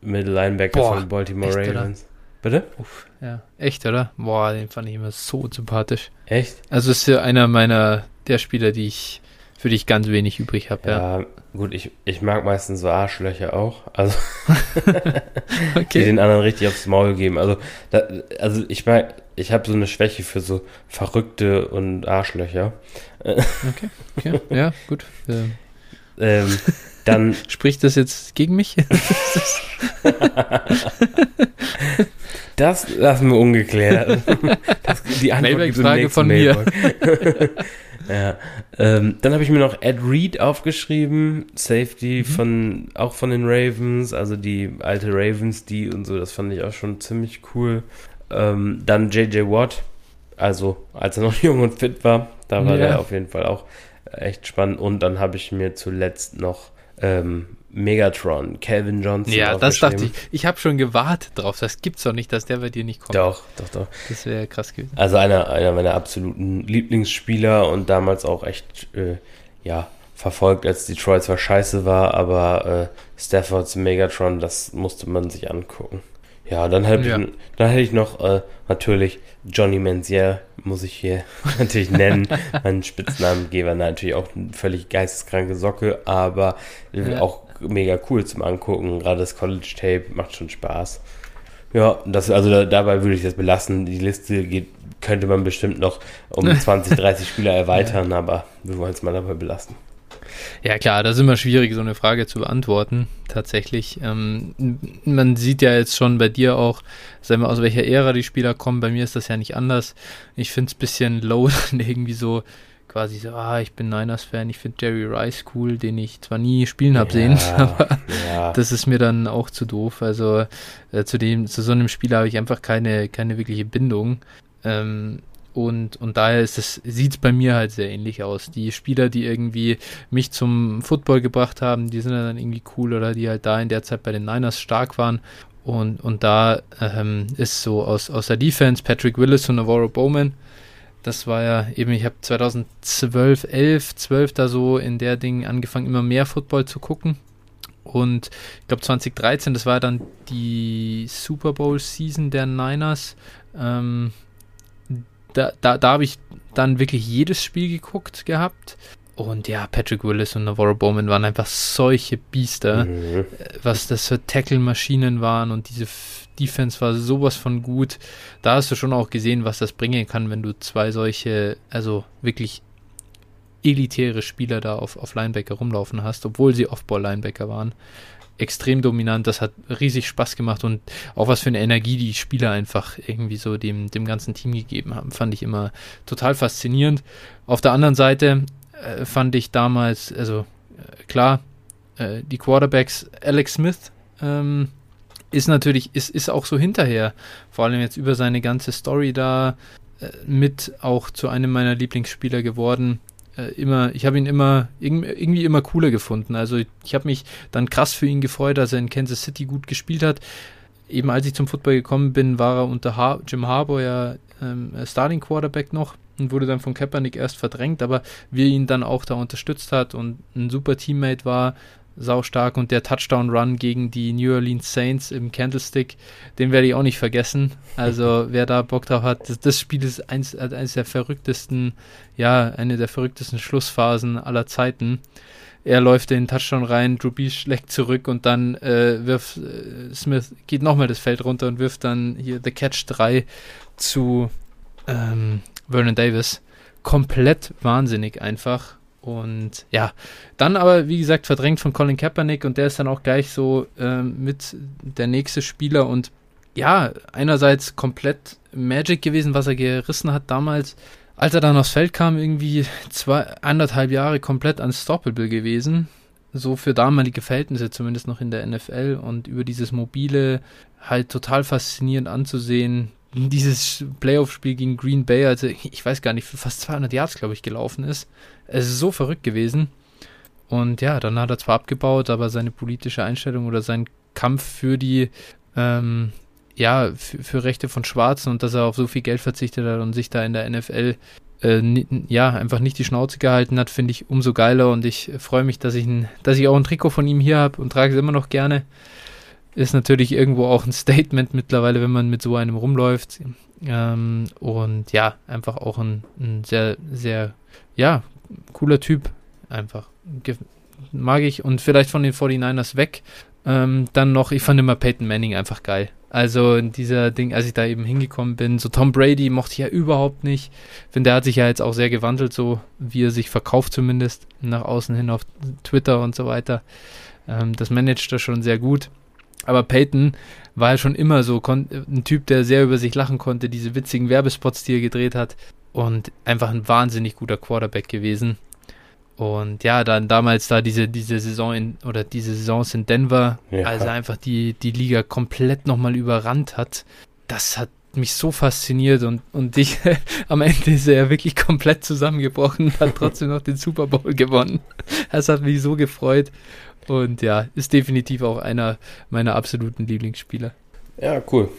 Middle Linebacker Boah, von Baltimore echt, Ravens. Oder? Bitte? Uff, ja, echt, oder? Boah, den fand ich immer so sympathisch. Echt? Also ist ja einer meiner der Spieler, die ich für dich ganz wenig übrig habe. Ja, ja, gut, ich, ich mag meistens so Arschlöcher auch. Also, okay. die den anderen richtig aufs Maul geben. Also, da, also ich mag, ich habe so eine Schwäche für so Verrückte und Arschlöcher. okay, okay, ja, gut. Ähm, ähm dann. Spricht das jetzt gegen mich? das lassen wir ungeklärt. Das, die Antwort Frage von Mailbox. mir. Ja. Ähm, dann habe ich mir noch Ed Reed aufgeschrieben, Safety mhm. von auch von den Ravens, also die alte Ravens, die und so, das fand ich auch schon ziemlich cool. Ähm, dann JJ Watt, also als er noch jung und fit war, da war ja. der auf jeden Fall auch echt spannend. Und dann habe ich mir zuletzt noch ähm, Megatron, Calvin Johnson. Ja, das dachte ich. Ich habe schon gewartet drauf. Das gibt's doch nicht, dass der bei dir nicht kommt. Doch, doch, doch. Das wäre krass gewesen. Also einer, einer meiner absoluten Lieblingsspieler und damals auch echt, äh, ja, verfolgt, als Detroit zwar scheiße war, aber äh, Staffords Megatron, das musste man sich angucken. Ja, dann, hab ja. ich, dann hätte ich noch äh, natürlich Johnny Manziel, muss ich hier natürlich nennen. mein Spitznamengeber natürlich auch eine völlig geisteskranke Socke, aber ja. auch mega cool zum Angucken. Gerade das College Tape macht schon Spaß. Ja, das, also da, dabei würde ich das belassen. Die Liste geht, könnte man bestimmt noch um 20, 30 Spieler erweitern, aber wir wollen es mal dabei belassen. Ja klar, das ist immer schwierig, so eine Frage zu beantworten, tatsächlich. Ähm, man sieht ja jetzt schon bei dir auch, sagen wir, aus welcher Ära die Spieler kommen. Bei mir ist das ja nicht anders. Ich finde es ein bisschen low, irgendwie so quasi so, ah, ich bin Niners-Fan, ich finde Jerry Rice cool, den ich zwar nie spielen habe ja, sehen, aber ja. das ist mir dann auch zu doof. Also äh, zu dem, zu so einem Spieler habe ich einfach keine, keine wirkliche Bindung. Ähm, und, und daher ist es, sieht es bei mir halt sehr ähnlich aus. Die Spieler, die irgendwie mich zum Football gebracht haben, die sind dann irgendwie cool oder die halt da in der Zeit bei den Niners stark waren. Und, und da ähm, ist so aus, aus der Defense Patrick Willis und Navarro Bowman. Das war ja eben, ich habe 2012, 11, 12 da so in der Ding angefangen, immer mehr Football zu gucken. Und ich glaube 2013, das war dann die Super Bowl Season der Niners. Ähm, da, da, da habe ich dann wirklich jedes Spiel geguckt gehabt. Und ja, Patrick Willis und Navarro Bowman waren einfach solche Biester, mhm. Äh, was das für Tackle-Maschinen waren und diese Defense war sowas von gut. Da hast du schon auch gesehen, was das bringen kann, wenn du zwei solche, also wirklich elitäre Spieler da auf, auf Linebacker rumlaufen hast, obwohl sie Off-Ball-Linebacker waren extrem dominant. Das hat riesig Spaß gemacht und auch was für eine Energie die Spieler einfach irgendwie so dem, dem ganzen Team gegeben haben, fand ich immer total faszinierend. Auf der anderen Seite äh, fand ich damals, also äh, klar, äh, die Quarterbacks, Alex Smith, ähm, ist natürlich, ist, ist auch so hinterher, vor allem jetzt über seine ganze Story da, äh, mit auch zu einem meiner Lieblingsspieler geworden äh, immer, ich habe ihn immer irgendwie immer cooler gefunden. Also ich habe mich dann krass für ihn gefreut, dass er in Kansas City gut gespielt hat. Eben als ich zum Football gekommen bin, war er unter Jim Harbour ja ähm, Starting Quarterback noch und wurde dann von Kaepernick erst verdrängt, aber wie er ihn dann auch da unterstützt hat und ein super Teammate war, saustark und der Touchdown-Run gegen die New Orleans Saints im Candlestick, den werde ich auch nicht vergessen. Also wer da Bock drauf hat, das, das Spiel ist eins, eines der verrücktesten, ja, eine der verrücktesten Schlussphasen aller Zeiten. Er läuft in den Touchdown rein, Drew schlägt zurück und dann äh, wirft äh, Smith, geht nochmal das Feld runter und wirft dann hier The Catch 3 zu ähm, Vernon Davis. Komplett wahnsinnig einfach und ja, dann aber, wie gesagt, verdrängt von Colin Kaepernick und der ist dann auch gleich so äh, mit der nächste Spieler und ja, einerseits komplett Magic gewesen, was er gerissen hat damals. Als er dann aufs Feld kam, irgendwie zwei, anderthalb Jahre komplett unstoppable gewesen. So für damalige Verhältnisse zumindest noch in der NFL und über dieses mobile halt total faszinierend anzusehen dieses Playoff-Spiel gegen Green Bay, also ich weiß gar nicht, für fast 200 Yards, glaube ich, gelaufen ist. Es ist so verrückt gewesen. Und ja, dann hat er zwar abgebaut, aber seine politische Einstellung oder sein Kampf für die, ähm, ja, für, für, Rechte von Schwarzen und dass er auf so viel Geld verzichtet hat und sich da in der NFL, äh, ja, einfach nicht die Schnauze gehalten hat, finde ich umso geiler und ich freue mich, dass ich, ein, dass ich auch ein Trikot von ihm hier habe und trage es immer noch gerne ist natürlich irgendwo auch ein Statement mittlerweile, wenn man mit so einem rumläuft. Ähm, und ja, einfach auch ein, ein, sehr, sehr, ja, cooler Typ. Einfach. Mag ich. Und vielleicht von den 49ers weg. Ähm, dann noch, ich fand immer Peyton Manning einfach geil. Also in dieser Ding, als ich da eben hingekommen bin, so Tom Brady mochte ich ja überhaupt nicht. Finde, der hat sich ja jetzt auch sehr gewandelt, so wie er sich verkauft zumindest, nach außen hin auf Twitter und so weiter. Ähm, das managt er schon sehr gut. Aber Peyton war ja schon immer so ein Typ, der sehr über sich lachen konnte, diese witzigen Werbespots, die er gedreht hat. Und einfach ein wahnsinnig guter Quarterback gewesen. Und ja, dann damals da diese, diese Saison in, oder diese Saisons in Denver, ja. als er einfach die, die Liga komplett nochmal überrannt hat, das hat mich so fasziniert und, und ich, am Ende ist er wirklich komplett zusammengebrochen und hat trotzdem noch den Super Bowl gewonnen. Das hat mich so gefreut. Und ja, ist definitiv auch einer meiner absoluten Lieblingsspieler. Ja, cool.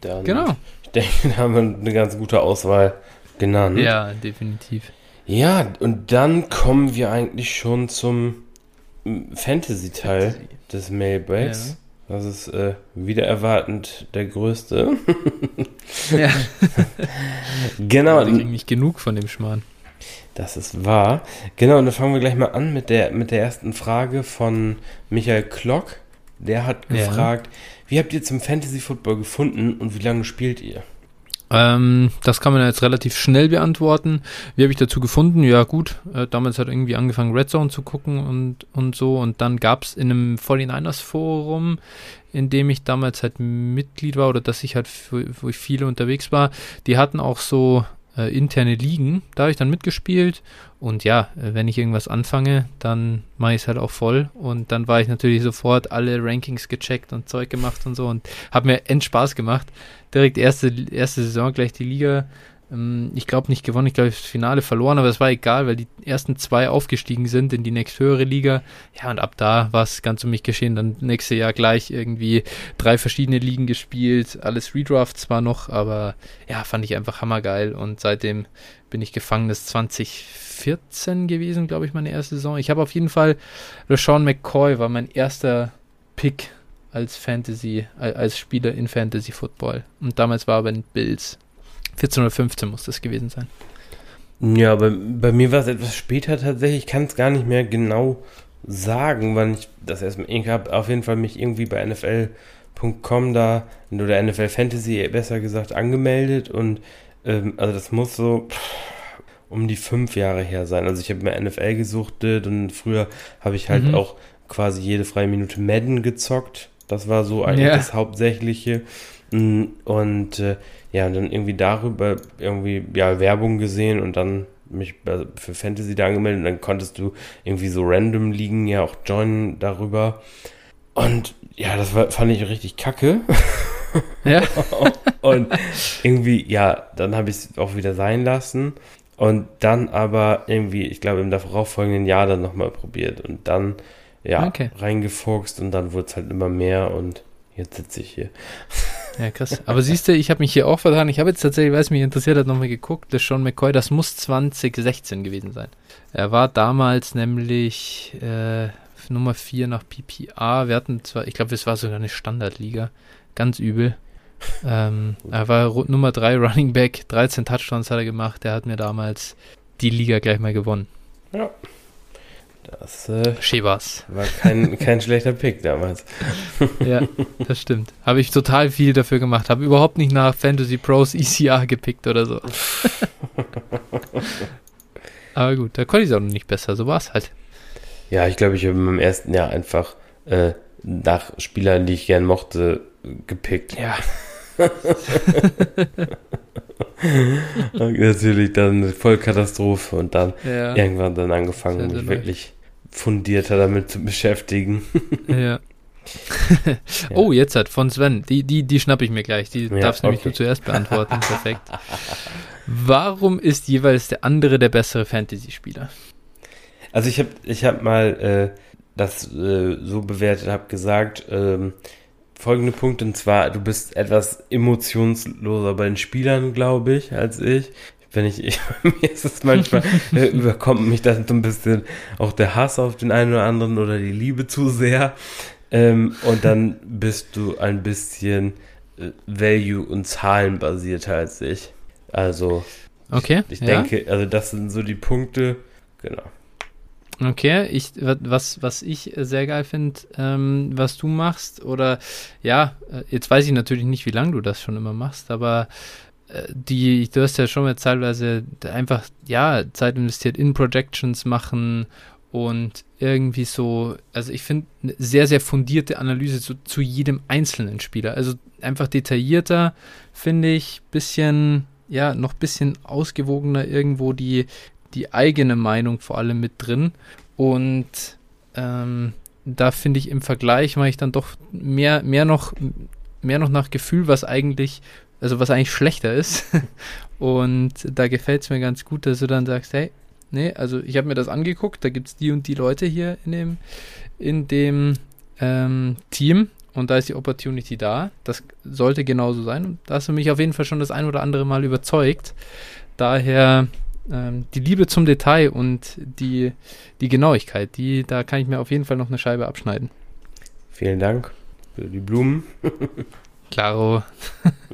Dann, genau. Ich denke, da haben wir eine ganz gute Auswahl genannt. Ja, definitiv. Ja, und dann kommen wir eigentlich schon zum Fantasy-Teil Fantasy. des Mailbags. Ja. Das ist äh, wieder erwartend der größte. ja. genau. Ich kriege nicht genug von dem Schmarrn. Das ist wahr. Genau, und dann fangen wir gleich mal an mit der, mit der ersten Frage von Michael Klock. Der hat gefragt, ja. wie habt ihr zum Fantasy Football gefunden und wie lange spielt ihr? Ähm, das kann man jetzt relativ schnell beantworten. Wie habe ich dazu gefunden? Ja gut, äh, damals hat irgendwie angefangen Red Zone zu gucken und, und so und dann gab es in einem 49ers Forum, in dem ich damals halt Mitglied war oder dass ich halt, wo ich viele unterwegs war, die hatten auch so äh, interne Ligen. Da habe ich dann mitgespielt und ja, äh, wenn ich irgendwas anfange, dann mache ich es halt auch voll und dann war ich natürlich sofort alle Rankings gecheckt und Zeug gemacht und so und habe mir end Spaß gemacht. Direkt erste, erste Saison gleich die Liga ich glaube nicht gewonnen, ich glaube das Finale verloren, aber es war egal, weil die ersten zwei aufgestiegen sind in die nächsthöhere Liga. Ja, und ab da war es ganz um mich geschehen. Dann nächstes Jahr gleich irgendwie drei verschiedene Ligen gespielt, alles Redraft zwar noch, aber ja, fand ich einfach hammergeil und seitdem bin ich gefangen. Das 2014 gewesen, glaube ich, meine erste Saison. Ich habe auf jeden Fall LeSean McCoy war mein erster Pick als Fantasy, als Spieler in Fantasy Football. Und damals war aber in Bills. 14 oder 15 muss das gewesen sein. Ja, bei, bei mir war es etwas später tatsächlich. Ich kann es gar nicht mehr genau sagen, wann ich das erstmal. Ich habe auf jeden Fall mich irgendwie bei NFL.com da oder NFL Fantasy besser gesagt angemeldet und ähm, also das muss so pff, um die fünf Jahre her sein. Also ich habe mir NFL gesuchtet und früher habe ich halt mhm. auch quasi jede freie Minute Madden gezockt. Das war so eigentlich ja. das Hauptsächliche. Mm, und äh, ja, dann irgendwie darüber irgendwie ja Werbung gesehen und dann mich für Fantasy da angemeldet und dann konntest du irgendwie so random liegen ja auch joinen darüber. Und ja, das war, fand ich richtig kacke. Ja. und irgendwie, ja, dann habe ich es auch wieder sein lassen. Und dann aber irgendwie, ich glaube, im darauffolgenden Jahr dann nochmal probiert und dann, ja, okay. reingefuchst und dann wurde es halt immer mehr und jetzt sitze ich hier. Ja, krass. Aber siehst du, ich habe mich hier auch vertan. Ich habe jetzt tatsächlich, weil es mich interessiert hat, nochmal geguckt. Das Sean McCoy, das muss 2016 gewesen sein. Er war damals nämlich äh, Nummer 4 nach PPA. Wir hatten zwar, ich glaube, es war sogar eine Standardliga. Ganz übel. ähm, er war Nummer 3 Running Back. 13 Touchdowns hat er gemacht. Der hat mir damals die Liga gleich mal gewonnen. Ja. Das äh, Chivas. war kein, kein schlechter Pick damals. ja, das stimmt. Habe ich total viel dafür gemacht. Habe überhaupt nicht nach Fantasy Pros ECR gepickt oder so. Aber gut, da konnte ich es auch noch nicht besser. So war es halt. Ja, ich glaube, ich habe im ersten Jahr einfach äh, nach Spielern, die ich gern mochte, gepickt. Ja. Natürlich dann eine Vollkatastrophe und dann ja. irgendwann dann angefangen, mich wirklich fundierter damit zu beschäftigen. ja. oh, jetzt hat von Sven. Die, die, die schnapp ich mir gleich. Die ja, darfst okay. nämlich du zuerst beantworten. Perfekt. Warum ist jeweils der andere der bessere Fantasy-Spieler? Also ich habe ich hab mal äh, das äh, so bewertet, habe gesagt, ähm, folgende Punkte, und zwar, du bist etwas emotionsloser bei den Spielern, glaube ich, als ich. Wenn ich, ich mir ist es manchmal, äh, überkommt mich dann so ein bisschen auch der Hass auf den einen oder anderen oder die Liebe zu sehr. Ähm, und dann bist du ein bisschen äh, Value- und Zahlenbasierter als ich. Also, okay, ich, ich ja. denke, also das sind so die Punkte, genau. Okay, ich, was, was ich sehr geil finde, ähm, was du machst, oder ja, äh, jetzt weiß ich natürlich nicht, wie lange du das schon immer machst, aber äh, die, du hast ja schon mal teilweise einfach, ja, Zeit investiert in Projections machen und irgendwie so, also ich finde, eine sehr, sehr fundierte Analyse zu, zu jedem einzelnen Spieler. Also einfach detaillierter, finde ich, bisschen, ja, noch bisschen ausgewogener irgendwo die, die eigene Meinung vor allem mit drin. Und ähm, da finde ich im Vergleich mache ich dann doch mehr, mehr noch, mehr noch nach Gefühl, was eigentlich, also was eigentlich schlechter ist. und da gefällt es mir ganz gut, dass du dann sagst, hey, nee, also ich habe mir das angeguckt, da gibt es die und die Leute hier in dem, in dem ähm, Team und da ist die Opportunity da. Das sollte genauso sein. Und da hast du mich auf jeden Fall schon das ein oder andere Mal überzeugt. Daher ähm, die Liebe zum Detail und die, die Genauigkeit, die, da kann ich mir auf jeden Fall noch eine Scheibe abschneiden. Vielen Dank für die Blumen. Klaro.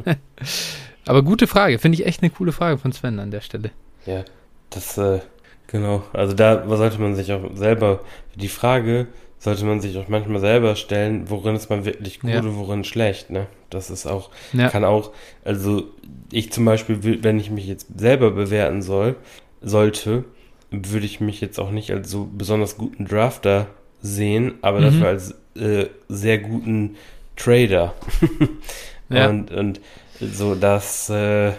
Aber gute Frage, finde ich echt eine coole Frage von Sven an der Stelle. Ja, das, äh, genau. Also da sollte man sich auch selber, die Frage sollte man sich auch manchmal selber stellen, worin ist man wirklich gut ja. und worin schlecht, ne? Das ist auch, ja. kann auch, also ich zum Beispiel, wenn ich mich jetzt selber bewerten soll, sollte, würde ich mich jetzt auch nicht als so besonders guten Drafter sehen, aber mhm. dafür als äh, sehr guten Trader. ja. und, und so, das äh,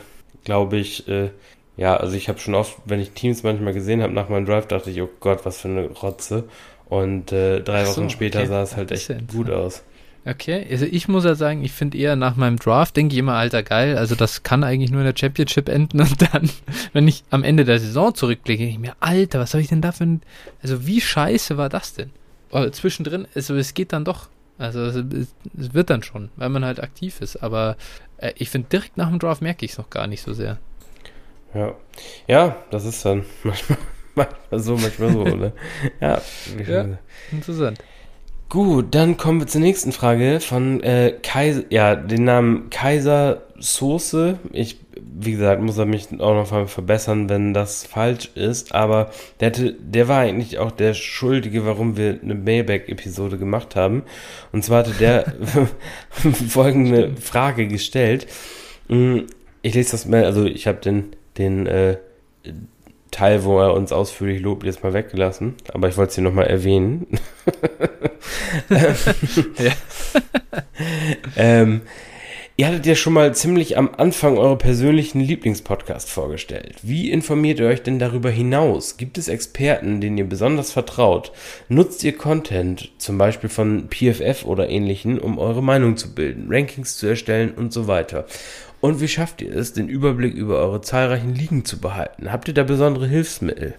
glaube ich, äh, ja, also ich habe schon oft, wenn ich Teams manchmal gesehen habe nach meinem Drive, dachte ich, oh Gott, was für eine Rotze. Und äh, drei so, Wochen später okay. sah es halt echt gut aus. Okay, also ich muss ja sagen, ich finde eher nach meinem Draft, denke ich immer, alter geil, also das kann eigentlich nur in der Championship enden und dann, wenn ich am Ende der Saison zurückblicke, denke ich mir, alter, was soll ich denn da für ein, also wie scheiße war das denn? Oh, zwischendrin, also es geht dann doch, also es, es, wird dann schon, weil man halt aktiv ist, aber äh, ich finde direkt nach dem Draft merke ich es noch gar nicht so sehr. Ja, ja, das ist dann manchmal manchmal so, manchmal so, ne? Ja, ja interessant. Gut, dann kommen wir zur nächsten Frage von äh, Kaiser, ja, den Namen Kaiser Soße. Ich, wie gesagt, muss er mich auch noch verbessern, wenn das falsch ist, aber der, hatte, der war eigentlich auch der Schuldige, warum wir eine Mailback-Episode gemacht haben. Und zwar hatte der folgende Frage gestellt. Hm, ich lese das mal, also ich habe den, den, äh, Teil, wo er uns ausführlich lobt, jetzt mal weggelassen. Aber ich wollte es hier nochmal erwähnen. ja. ähm, ihr hattet ja schon mal ziemlich am Anfang eure persönlichen Lieblingspodcast vorgestellt. Wie informiert ihr euch denn darüber hinaus? Gibt es Experten, denen ihr besonders vertraut? Nutzt ihr Content, zum Beispiel von PFF oder ähnlichen, um eure Meinung zu bilden, Rankings zu erstellen und so weiter? Und wie schafft ihr es, den Überblick über eure zahlreichen Ligen zu behalten? Habt ihr da besondere Hilfsmittel?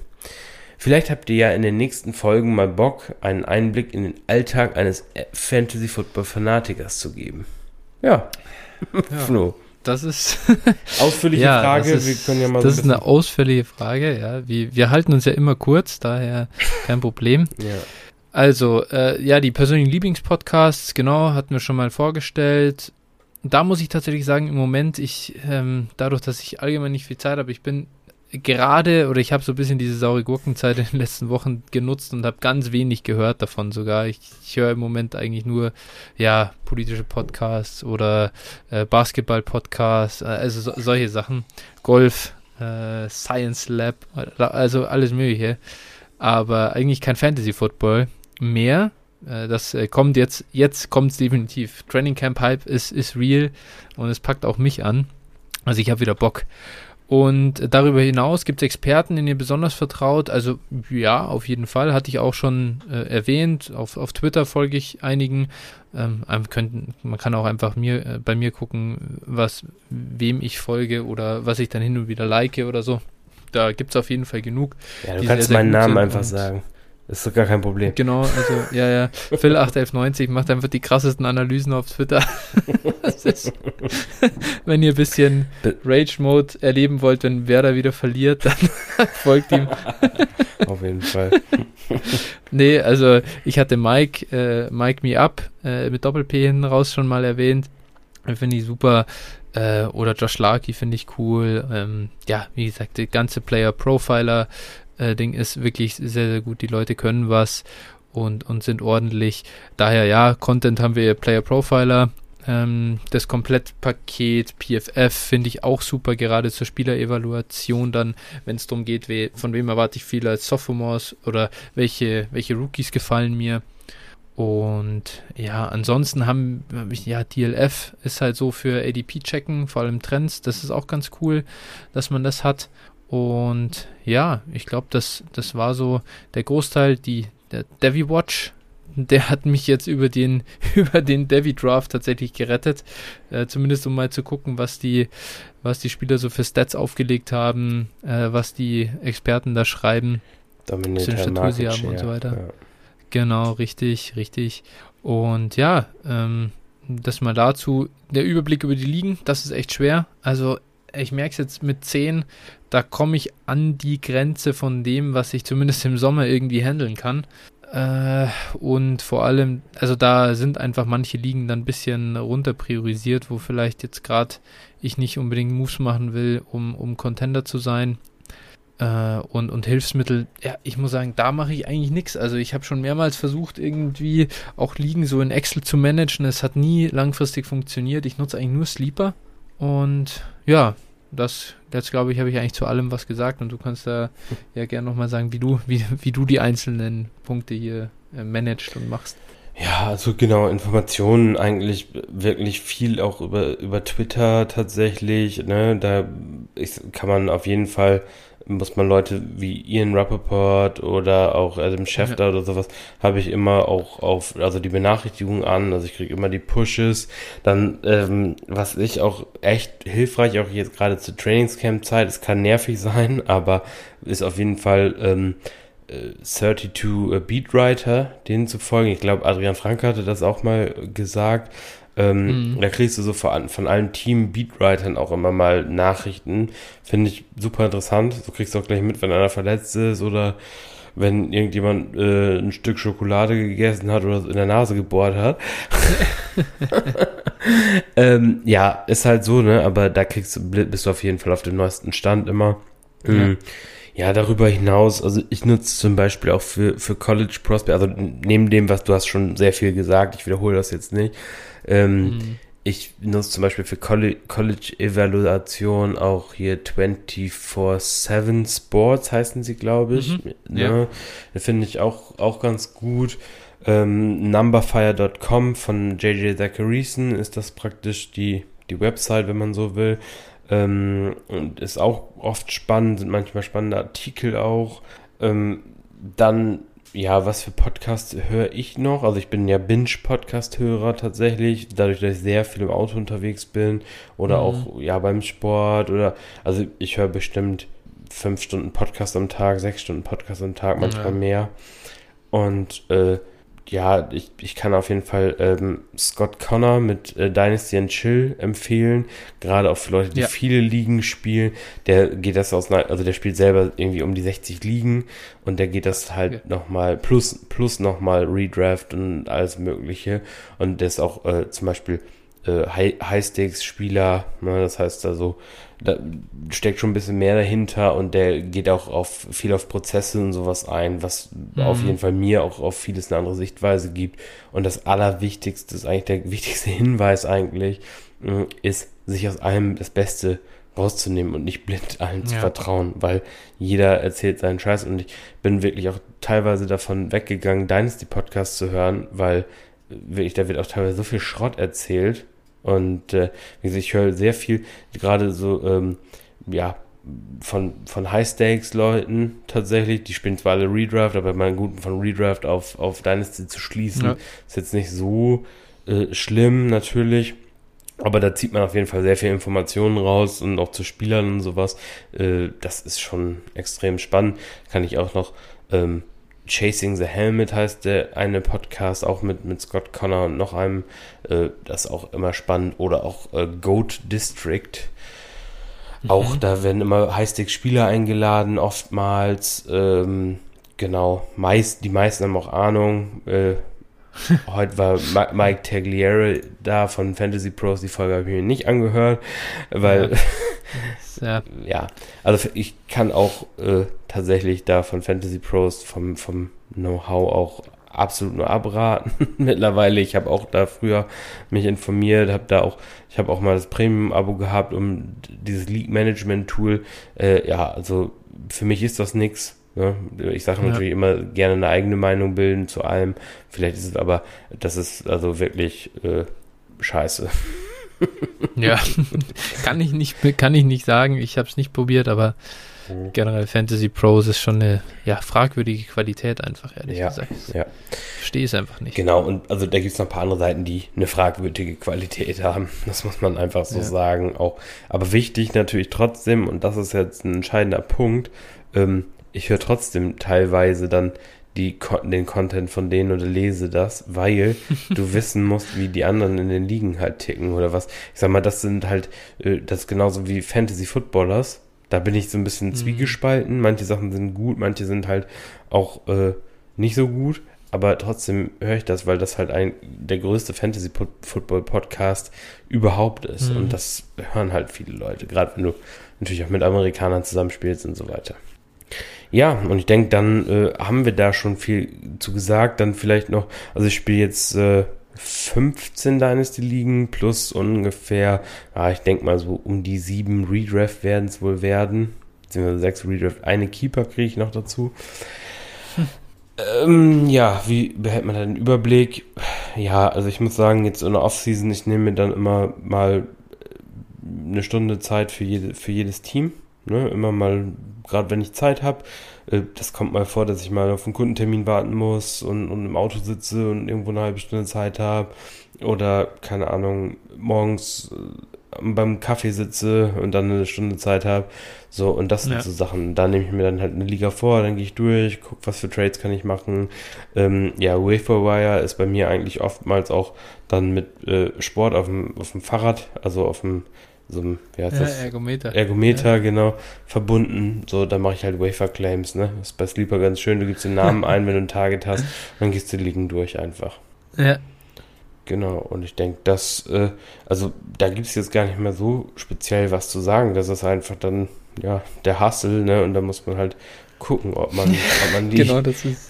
Vielleicht habt ihr ja in den nächsten Folgen mal Bock, einen Einblick in den Alltag eines Fantasy Football Fanatikers zu geben. Ja. ja. Flo. Das ist ausführliche ja, Frage. Ist, wir können ja mal das so ist eine ausführliche Frage. Ja, wir, wir halten uns ja immer kurz, daher kein Problem. ja. Also, äh, ja, die persönlichen Lieblingspodcasts, genau, hatten wir schon mal vorgestellt da muss ich tatsächlich sagen, im Moment, ich, ähm, dadurch, dass ich allgemein nicht viel Zeit habe, ich bin gerade oder ich habe so ein bisschen diese saure Gurkenzeit in den letzten Wochen genutzt und habe ganz wenig gehört davon sogar. Ich, ich höre im Moment eigentlich nur ja politische Podcasts oder äh, Basketball-Podcasts, äh, also so, solche Sachen, Golf, äh, Science Lab, also alles Mögliche. Aber eigentlich kein Fantasy Football mehr. Äh, das äh, kommt jetzt, jetzt kommt es definitiv. Training Camp Hype ist, ist real und es packt auch mich an. Also ich habe wieder Bock. Und darüber hinaus gibt es Experten, denen ihr besonders vertraut. Also ja, auf jeden Fall. Hatte ich auch schon äh, erwähnt. Auf, auf Twitter folge ich einigen. Ähm, könnten, man kann auch einfach mir, äh, bei mir gucken, was, wem ich folge oder was ich dann hin und wieder like oder so. Da gibt es auf jeden Fall genug. Ja, du kannst sehr, sehr meinen Namen einfach sagen. Ist doch gar kein Problem. Genau, also, ja, ja. Phil81190 macht einfach die krassesten Analysen auf Twitter. ist, wenn ihr ein bisschen Rage-Mode erleben wollt, wenn Werder wieder verliert, dann folgt ihm. auf jeden Fall. nee, also, ich hatte Mike, äh, Mike Me Up äh, mit Doppel-P hinten raus schon mal erwähnt. Finde ich super. Äh, oder Josh Larky finde ich cool. Ähm, ja, wie gesagt, die ganze Player-Profiler äh, Ding ist wirklich sehr, sehr gut. Die Leute können was und, und sind ordentlich. Daher ja, Content haben wir Player Profiler. Ähm, das Komplettpaket PFF finde ich auch super, gerade zur Spielerevaluation dann, wenn es darum geht, we von wem erwarte ich viel als Sophomores oder welche, welche Rookies gefallen mir. Und ja, ansonsten haben ja DLF ist halt so für ADP checken, vor allem Trends, das ist auch ganz cool, dass man das hat. Und ja, ich glaube, das, das war so der Großteil, die, der Devi Watch, der hat mich jetzt über den, über den Devi Draft tatsächlich gerettet. Äh, zumindest um mal zu gucken, was die, was die Spieler so für Stats aufgelegt haben, äh, was die Experten da schreiben. Dominator, Market haben und so weiter. Ja. Genau, richtig, richtig. Und ja, ähm, das mal dazu. Der Überblick über die Ligen, das ist echt schwer. Also ich merke es jetzt mit 10, da komme ich an die Grenze von dem, was ich zumindest im Sommer irgendwie handeln kann. Äh, und vor allem, also da sind einfach manche Ligen dann ein bisschen runter priorisiert, wo vielleicht jetzt gerade ich nicht unbedingt Moves machen will, um, um Contender zu sein. Äh, und, und Hilfsmittel, ja, ich muss sagen, da mache ich eigentlich nichts. Also ich habe schon mehrmals versucht, irgendwie auch Ligen so in Excel zu managen. Es hat nie langfristig funktioniert. Ich nutze eigentlich nur Sleeper. Und ja, das, jetzt glaube ich, habe ich eigentlich zu allem was gesagt und du kannst da ja gerne nochmal sagen, wie du, wie, wie du die einzelnen Punkte hier äh, managst und machst. Ja, also genau, Informationen eigentlich wirklich viel auch über, über Twitter tatsächlich, ne, da ist, kann man auf jeden Fall muss man Leute wie Ian Rappaport oder auch Adam Schefter ja. oder sowas, habe ich immer auch auf, also die Benachrichtigungen an, also ich kriege immer die Pushes. Dann, ähm, was ich auch echt hilfreich, auch jetzt gerade zur Trainingscamp-Zeit, es kann nervig sein, aber ist auf jeden Fall ähm, 32 äh, Beatwriter, denen zu folgen. Ich glaube, Adrian Frank hatte das auch mal gesagt. Ähm, mhm. Da kriegst du so von, von allen Team-Beatwritern auch immer mal Nachrichten. Finde ich super interessant. So kriegst du auch gleich mit, wenn einer verletzt ist oder wenn irgendjemand äh, ein Stück Schokolade gegessen hat oder in der Nase gebohrt hat. ähm, ja, ist halt so, ne? Aber da kriegst du, bist du auf jeden Fall auf dem neuesten Stand immer. Mhm. Ja, darüber hinaus, also ich nutze zum Beispiel auch für, für College Prospect, also neben dem, was du hast schon sehr viel gesagt, ich wiederhole das jetzt nicht, ähm, mhm. Ich nutze zum Beispiel für College-Evaluation auch hier 24-7 Sports, heißen sie, glaube ich. Mhm. Ne? Ja. Finde ich auch, auch ganz gut. Ähm, Numberfire.com von JJ Zachariason ist das praktisch die, die Website, wenn man so will. Ähm, und ist auch oft spannend, sind manchmal spannende Artikel auch. Ähm, dann ja, was für Podcasts höre ich noch? Also ich bin ja Binge-Podcast-Hörer tatsächlich, dadurch, dass ich sehr viel im Auto unterwegs bin oder mhm. auch ja beim Sport oder also ich höre bestimmt fünf Stunden Podcast am Tag, sechs Stunden Podcast am Tag, manchmal ja. mehr. Und äh, ja, ich, ich kann auf jeden Fall ähm, Scott Connor mit äh, Dynasty and Chill empfehlen. Gerade auch für Leute, die ja. viele Ligen spielen. Der geht das aus, also der spielt selber irgendwie um die 60 Ligen und der geht das halt ja. nochmal plus, plus nochmal Redraft und alles Mögliche. Und der ist auch äh, zum Beispiel äh, High-Stakes-Spieler, ne, das heißt also, da steckt schon ein bisschen mehr dahinter und der geht auch auf viel auf Prozesse und sowas ein, was mhm. auf jeden Fall mir auch auf vieles eine andere Sichtweise gibt. Und das Allerwichtigste, ist eigentlich der wichtigste Hinweis eigentlich, äh, ist, sich aus allem das Beste rauszunehmen und nicht blind allen ja. zu vertrauen, weil jeder erzählt seinen Scheiß und ich bin wirklich auch teilweise davon weggegangen, Dynasty Podcast zu hören, weil wirklich, da wird auch teilweise so viel Schrott erzählt und äh, wie gesagt, ich höre sehr viel, gerade so, ähm, ja, von, von High-Stakes-Leuten tatsächlich, die spielen zwar alle Redraft, aber mal gut von Redraft auf, auf Dynasty zu schließen, ja. ist jetzt nicht so äh, schlimm natürlich. Aber da zieht man auf jeden Fall sehr viel Informationen raus und auch zu Spielern und sowas. Äh, das ist schon extrem spannend. Kann ich auch noch ähm, Chasing the Helmet heißt der eine Podcast, auch mit, mit Scott Connor und noch einem. Äh, das ist auch immer spannend. Oder auch äh, Goat District. Mhm. Auch da werden immer Highstakes-Spieler eingeladen, oftmals. Ähm, genau, meist, die meisten haben auch Ahnung. Äh, heute war Mike Tagliere da von Fantasy Pros. Die Folge habe ich mir nicht angehört, weil. Ja. ja. ja. also ich kann auch äh, tatsächlich da von Fantasy Pros vom, vom Know-how auch absolut nur abraten mittlerweile. Ich habe auch da früher mich informiert, habe da auch, ich habe auch mal das Premium-Abo gehabt, um dieses League-Management-Tool. Äh, ja, also für mich ist das nichts. Ne? Ich sage ja. natürlich immer gerne eine eigene Meinung bilden zu allem. Vielleicht ist es aber, das ist also wirklich äh, scheiße. ja, kann ich nicht, kann ich nicht sagen. Ich habe es nicht probiert, aber mhm. generell Fantasy Pros ist schon eine ja, fragwürdige Qualität einfach, ehrlich ja, gesagt. Ja. Verstehe es einfach nicht. Genau, und also da gibt es noch ein paar andere Seiten, die eine fragwürdige Qualität haben. Das muss man einfach so ja. sagen. Auch, aber wichtig natürlich trotzdem, und das ist jetzt ein entscheidender Punkt, ähm, ich höre trotzdem teilweise dann die, den Content von denen oder lese das, weil du wissen musst, wie die anderen in den Ligen halt ticken oder was. Ich sag mal, das sind halt, äh, das ist genauso wie Fantasy Footballers. Da bin ich so ein bisschen mhm. zwiegespalten. Manche Sachen sind gut, manche sind halt auch äh, nicht so gut. Aber trotzdem höre ich das, weil das halt ein der größte Fantasy Football Podcast überhaupt ist. Mhm. Und das hören halt viele Leute, gerade wenn du natürlich auch mit Amerikanern zusammenspielst und so weiter. Ja, und ich denke, dann äh, haben wir da schon viel zu gesagt. Dann vielleicht noch, also ich spiele jetzt äh, 15 Dynasty-Ligen plus ungefähr, ja, ich denke mal so um die sieben Redraft werden es wohl werden. Beziehungsweise sechs Redraft. Eine Keeper kriege ich noch dazu. Hm. Ähm, ja, wie behält man da den Überblick? Ja, also ich muss sagen, jetzt in der Offseason, ich nehme mir dann immer mal eine Stunde Zeit für, jede, für jedes Team. Ne? Immer mal, gerade wenn ich Zeit habe. Äh, das kommt mal vor, dass ich mal auf einen Kundentermin warten muss und, und im Auto sitze und irgendwo eine halbe Stunde Zeit habe. Oder, keine Ahnung, morgens äh, beim Kaffee sitze und dann eine Stunde Zeit habe. So, und das sind ja. so Sachen. Da nehme ich mir dann halt eine Liga vor, dann gehe ich durch, gucke, was für Trades kann ich machen. Ähm, ja, Waferwire ist bei mir eigentlich oftmals auch dann mit äh, Sport auf dem, auf dem Fahrrad, also auf dem so einem, wie heißt ja, das? Ergometer. Ergometer, ja. genau, verbunden. So, dann mache ich halt Wafer Claims, ne? Das ist bei Sleeper ganz schön. Du gibst den Namen ein, wenn du ein Target hast, dann gehst du liegen durch einfach. Ja. Genau, und ich denke, das, äh, also da gibt es jetzt gar nicht mehr so speziell was zu sagen. Das ist einfach dann, ja, der Hustle, ne? Und da muss man halt gucken, ob man, ob man die genau,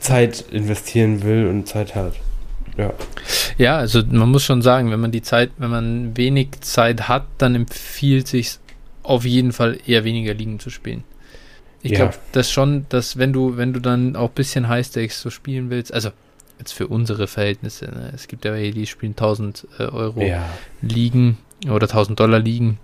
Zeit investieren will und Zeit hat. Ja. Ja, also man muss schon sagen, wenn man die Zeit, wenn man wenig Zeit hat, dann empfiehlt sich auf jeden Fall eher weniger liegen zu spielen. Ich ja. glaube, das schon, dass wenn du, wenn du dann auch ein bisschen High Stakes so spielen willst, also jetzt für unsere Verhältnisse, ne? es gibt ja welche, die spielen 1000 äh, Euro ja. liegen oder 1000 Dollar liegen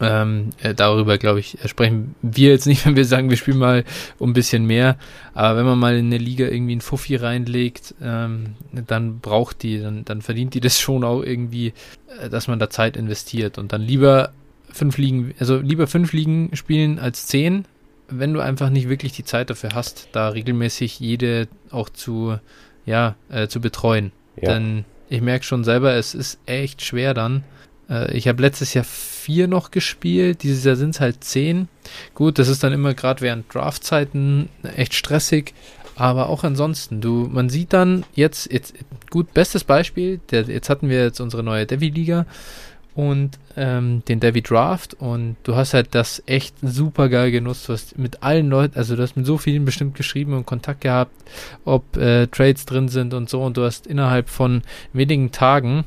ähm, äh, darüber, glaube ich, sprechen wir jetzt nicht, wenn wir sagen, wir spielen mal um ein bisschen mehr. Aber wenn man mal in eine Liga irgendwie einen Fuffi reinlegt, ähm, dann braucht die, dann, dann verdient die das schon auch irgendwie, äh, dass man da Zeit investiert. Und dann lieber fünf Ligen, also lieber fünf Ligen spielen als zehn, wenn du einfach nicht wirklich die Zeit dafür hast, da regelmäßig jede auch zu, ja, äh, zu betreuen. Ja. Denn ich merke schon selber, es ist echt schwer dann. Äh, ich habe letztes Jahr vier noch gespielt. Dieses Jahr sind es halt zehn. Gut, das ist dann immer gerade während Draftzeiten echt stressig. Aber auch ansonsten, du, man sieht dann jetzt, jetzt gut, bestes Beispiel, der, jetzt hatten wir jetzt unsere neue Devi-Liga und ähm, den Devi Draft und du hast halt das echt super geil genutzt. Du hast mit allen Leuten, also du hast mit so vielen bestimmt geschrieben und Kontakt gehabt, ob äh, Trades drin sind und so und du hast innerhalb von wenigen Tagen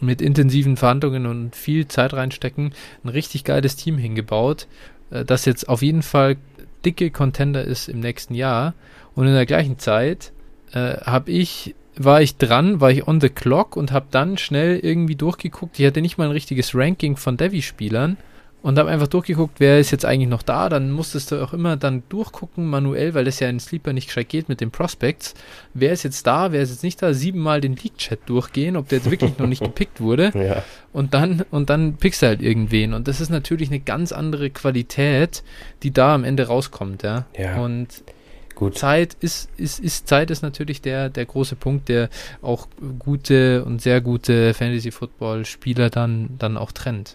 mit intensiven Verhandlungen und viel Zeit reinstecken, ein richtig geiles Team hingebaut, äh, das jetzt auf jeden Fall dicke Contender ist im nächsten Jahr. Und in der gleichen Zeit äh, habe ich war ich dran, war ich on the clock und habe dann schnell irgendwie durchgeguckt. Ich hatte nicht mal ein richtiges Ranking von Devi-Spielern und habe einfach durchgeguckt, wer ist jetzt eigentlich noch da. Dann musstest du auch immer dann durchgucken manuell, weil das ja in Sleeper nicht gescheit geht mit den Prospects. Wer ist jetzt da, wer ist jetzt nicht da? Siebenmal den League-Chat durchgehen, ob der jetzt wirklich noch nicht gepickt wurde. Ja. Und dann und dann pickst du halt irgendwen. Und das ist natürlich eine ganz andere Qualität, die da am Ende rauskommt, ja. ja. Und Gut. Zeit ist, ist, ist Zeit ist natürlich der, der große Punkt, der auch gute und sehr gute Fantasy-Football-Spieler dann, dann auch trennt.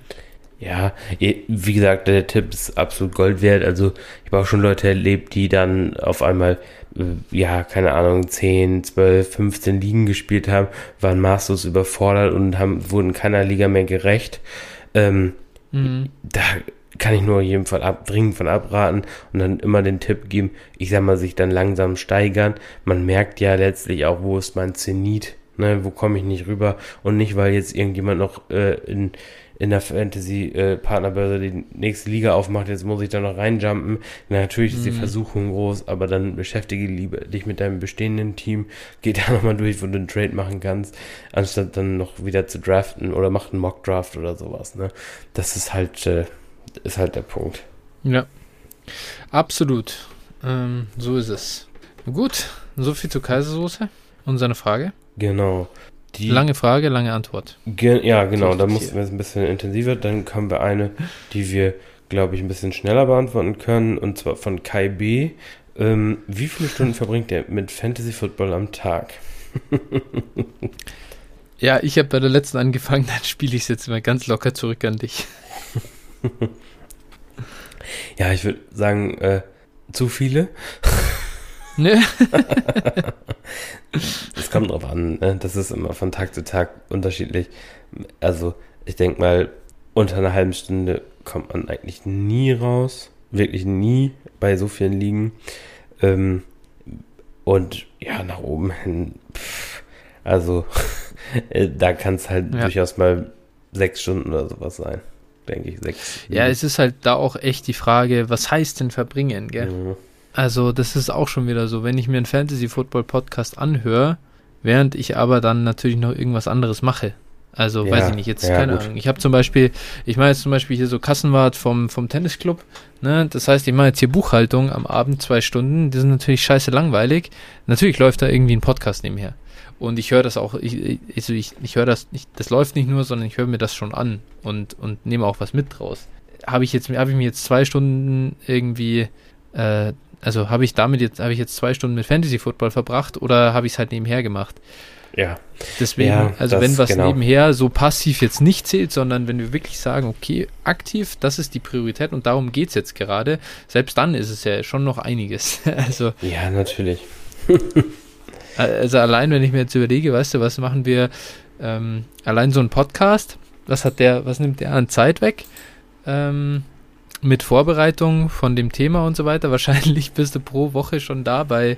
Ja, wie gesagt, der Tipp ist absolut Gold wert. Also ich habe auch schon Leute erlebt, die dann auf einmal, äh, ja, keine Ahnung, 10, 12, 15 Ligen gespielt haben, waren maßlos überfordert und haben, wurden keiner Liga mehr gerecht. Ähm, mhm. Da kann ich nur jedem Fall ab, dringend von abraten und dann immer den Tipp geben, ich sag mal, sich dann langsam steigern. Man merkt ja letztlich auch, wo ist mein Zenit, ne, wo komme ich nicht rüber und nicht, weil jetzt irgendjemand noch äh, in in der Fantasy-Partnerbörse die nächste Liga aufmacht, jetzt muss ich da noch reinjumpen. Na, natürlich ist die mhm. Versuchung groß, aber dann beschäftige lieber dich mit deinem bestehenden Team, geh da nochmal durch, wo du einen Trade machen kannst, anstatt dann noch wieder zu draften oder mach einen Mock-Draft oder sowas. Ne? Das ist halt, äh, ist halt der Punkt. Ja, absolut. Ähm, so ist es. Gut, so viel zur Kaisersoße und seine Frage. Genau. Die, lange Frage, lange Antwort. Ge ja, genau, da mussten wir es ein bisschen intensiver. Dann kommen wir eine, die wir, glaube ich, ein bisschen schneller beantworten können. Und zwar von Kai B. Ähm, wie viele Stunden verbringt ihr mit Fantasy Football am Tag? ja, ich habe bei der letzten angefangen, dann spiele ich es jetzt mal ganz locker zurück an dich. ja, ich würde sagen, äh, zu viele. Ne? Es kommt drauf an, ne? das ist immer von Tag zu Tag unterschiedlich. Also, ich denke mal, unter einer halben Stunde kommt man eigentlich nie raus. Wirklich nie bei so vielen Ligen. Ähm, und ja, nach oben hin, pff, also äh, da kann es halt ja. durchaus mal sechs Stunden oder sowas sein. Denke ich, sechs. Ja, es ist halt da auch echt die Frage, was heißt denn verbringen, gell? Mhm. Also, das ist auch schon wieder so, wenn ich mir einen Fantasy-Football-Podcast anhöre, während ich aber dann natürlich noch irgendwas anderes mache. Also, ja, weiß ich nicht, jetzt ja, keine gut. Ahnung. Ich habe zum Beispiel, ich mache jetzt zum Beispiel hier so Kassenwart vom, vom Tennisclub, ne? Das heißt, ich mache jetzt hier Buchhaltung am Abend zwei Stunden, die sind natürlich scheiße langweilig. Natürlich läuft da irgendwie ein Podcast nebenher. Und ich höre das auch, ich, also ich, ich höre das nicht, das läuft nicht nur, sondern ich höre mir das schon an und, und nehme auch was mit draus. Habe ich jetzt, habe ich mir jetzt zwei Stunden irgendwie äh, also habe ich damit jetzt, habe ich jetzt zwei Stunden mit Fantasy Football verbracht oder habe ich es halt nebenher gemacht? Ja. Deswegen, ja, also wenn was genau. nebenher so passiv jetzt nicht zählt, sondern wenn wir wirklich sagen, okay, aktiv, das ist die Priorität und darum geht es jetzt gerade, selbst dann ist es ja schon noch einiges. also, ja, natürlich. also allein, wenn ich mir jetzt überlege, weißt du, was machen wir, ähm, allein so ein Podcast, was hat der, was nimmt der an Zeit weg? Ähm, mit Vorbereitung von dem Thema und so weiter. Wahrscheinlich bist du pro Woche schon da bei,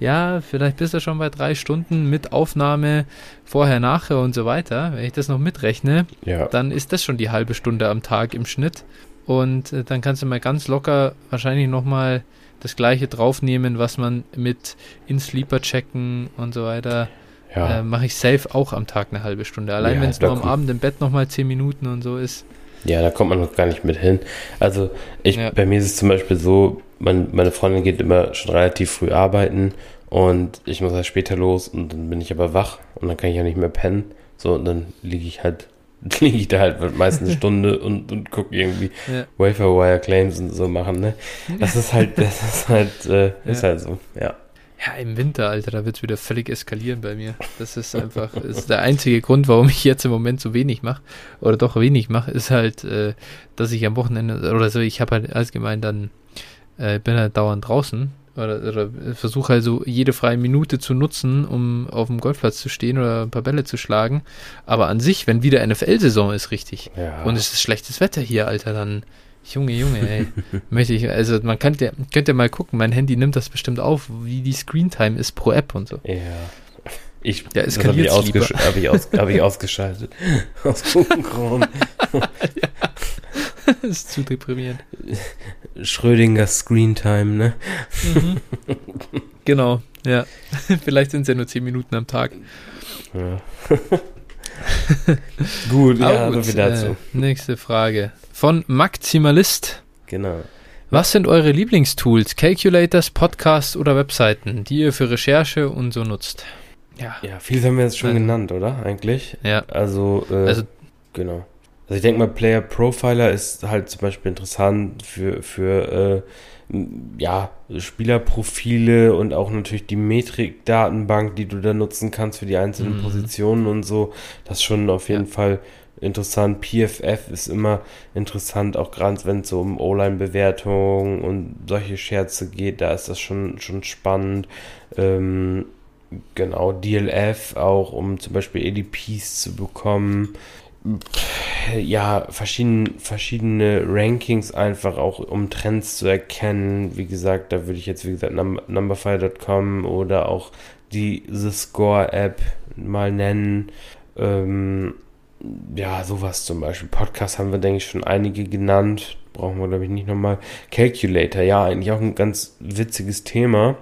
ja, vielleicht bist du schon bei drei Stunden mit Aufnahme vorher, nachher und so weiter. Wenn ich das noch mitrechne, ja. dann ist das schon die halbe Stunde am Tag im Schnitt. Und äh, dann kannst du mal ganz locker wahrscheinlich nochmal das gleiche draufnehmen, was man mit in Sleeper checken und so weiter. Ja. Äh, Mache ich safe auch am Tag eine halbe Stunde. Allein ja, wenn es nur am Abend im Bett nochmal zehn Minuten und so ist. Ja, da kommt man noch gar nicht mit hin. Also ich, ja. bei mir ist es zum Beispiel so, mein, meine Freundin geht immer schon relativ früh arbeiten und ich muss halt später los und dann bin ich aber wach und dann kann ich ja nicht mehr pennen. So, und dann liege ich halt, liege ich da halt meistens eine Stunde und, und gucke irgendwie ja. Wafer-Wire Claims und so machen, ne? Das ist halt, das ist halt, äh, ist ja. halt so, ja. Ja, im Winter, Alter, da wird es wieder völlig eskalieren bei mir. Das ist einfach, das ist der einzige Grund, warum ich jetzt im Moment so wenig mache, oder doch wenig mache, ist halt, äh, dass ich am Wochenende, oder so, ich habe halt allgemein dann, äh, bin halt dauernd draußen, oder, oder versuche also jede freie Minute zu nutzen, um auf dem Golfplatz zu stehen oder ein paar Bälle zu schlagen. Aber an sich, wenn wieder NFL-Saison ist, richtig, ja. und es ist schlechtes Wetter hier, Alter, dann Junge, Junge, ey. Möchte ich, also man könnte, könnte mal gucken, mein Handy nimmt das bestimmt auf, wie die Screentime ist pro App und so. Ja. Ich, ja, das habe ich, ausgesch hab ich, aus hab ich ausgeschaltet. Aus gutem Grund. ja. Das ist zu deprimierend. Schrödinger Screentime, ne? Mhm. Genau, ja. Vielleicht sind es ja nur 10 Minuten am Tag. Ja. gut, ja, gut, so viel dazu. Äh, nächste Frage von Maximalist. Genau. Was sind eure Lieblingstools, Calculators, Podcasts oder Webseiten, die ihr für Recherche und so nutzt? Ja, ja vieles haben wir jetzt schon also, genannt, oder? Eigentlich. Ja. Also, äh, also genau. Also ich denke mal, Player Profiler ist halt zum Beispiel interessant für, für äh, ja, Spielerprofile und auch natürlich die Metrik-Datenbank, die du da nutzen kannst für die einzelnen mhm. Positionen und so. Das ist schon auf jeden ja. Fall interessant. PFF ist immer interessant, auch gerade wenn es so um O-Line-Bewertung und solche Scherze geht, da ist das schon, schon spannend. Ähm, genau, DLF auch, um zum Beispiel ADPs zu bekommen. Ja, verschiedene, verschiedene Rankings einfach auch, um Trends zu erkennen. Wie gesagt, da würde ich jetzt, wie gesagt, Numberfire.com oder auch die The Score App mal nennen. Ähm, ja, sowas zum Beispiel. Podcast haben wir, denke ich, schon einige genannt. Brauchen wir, glaube ich, nicht nochmal. Calculator, ja, eigentlich auch ein ganz witziges Thema.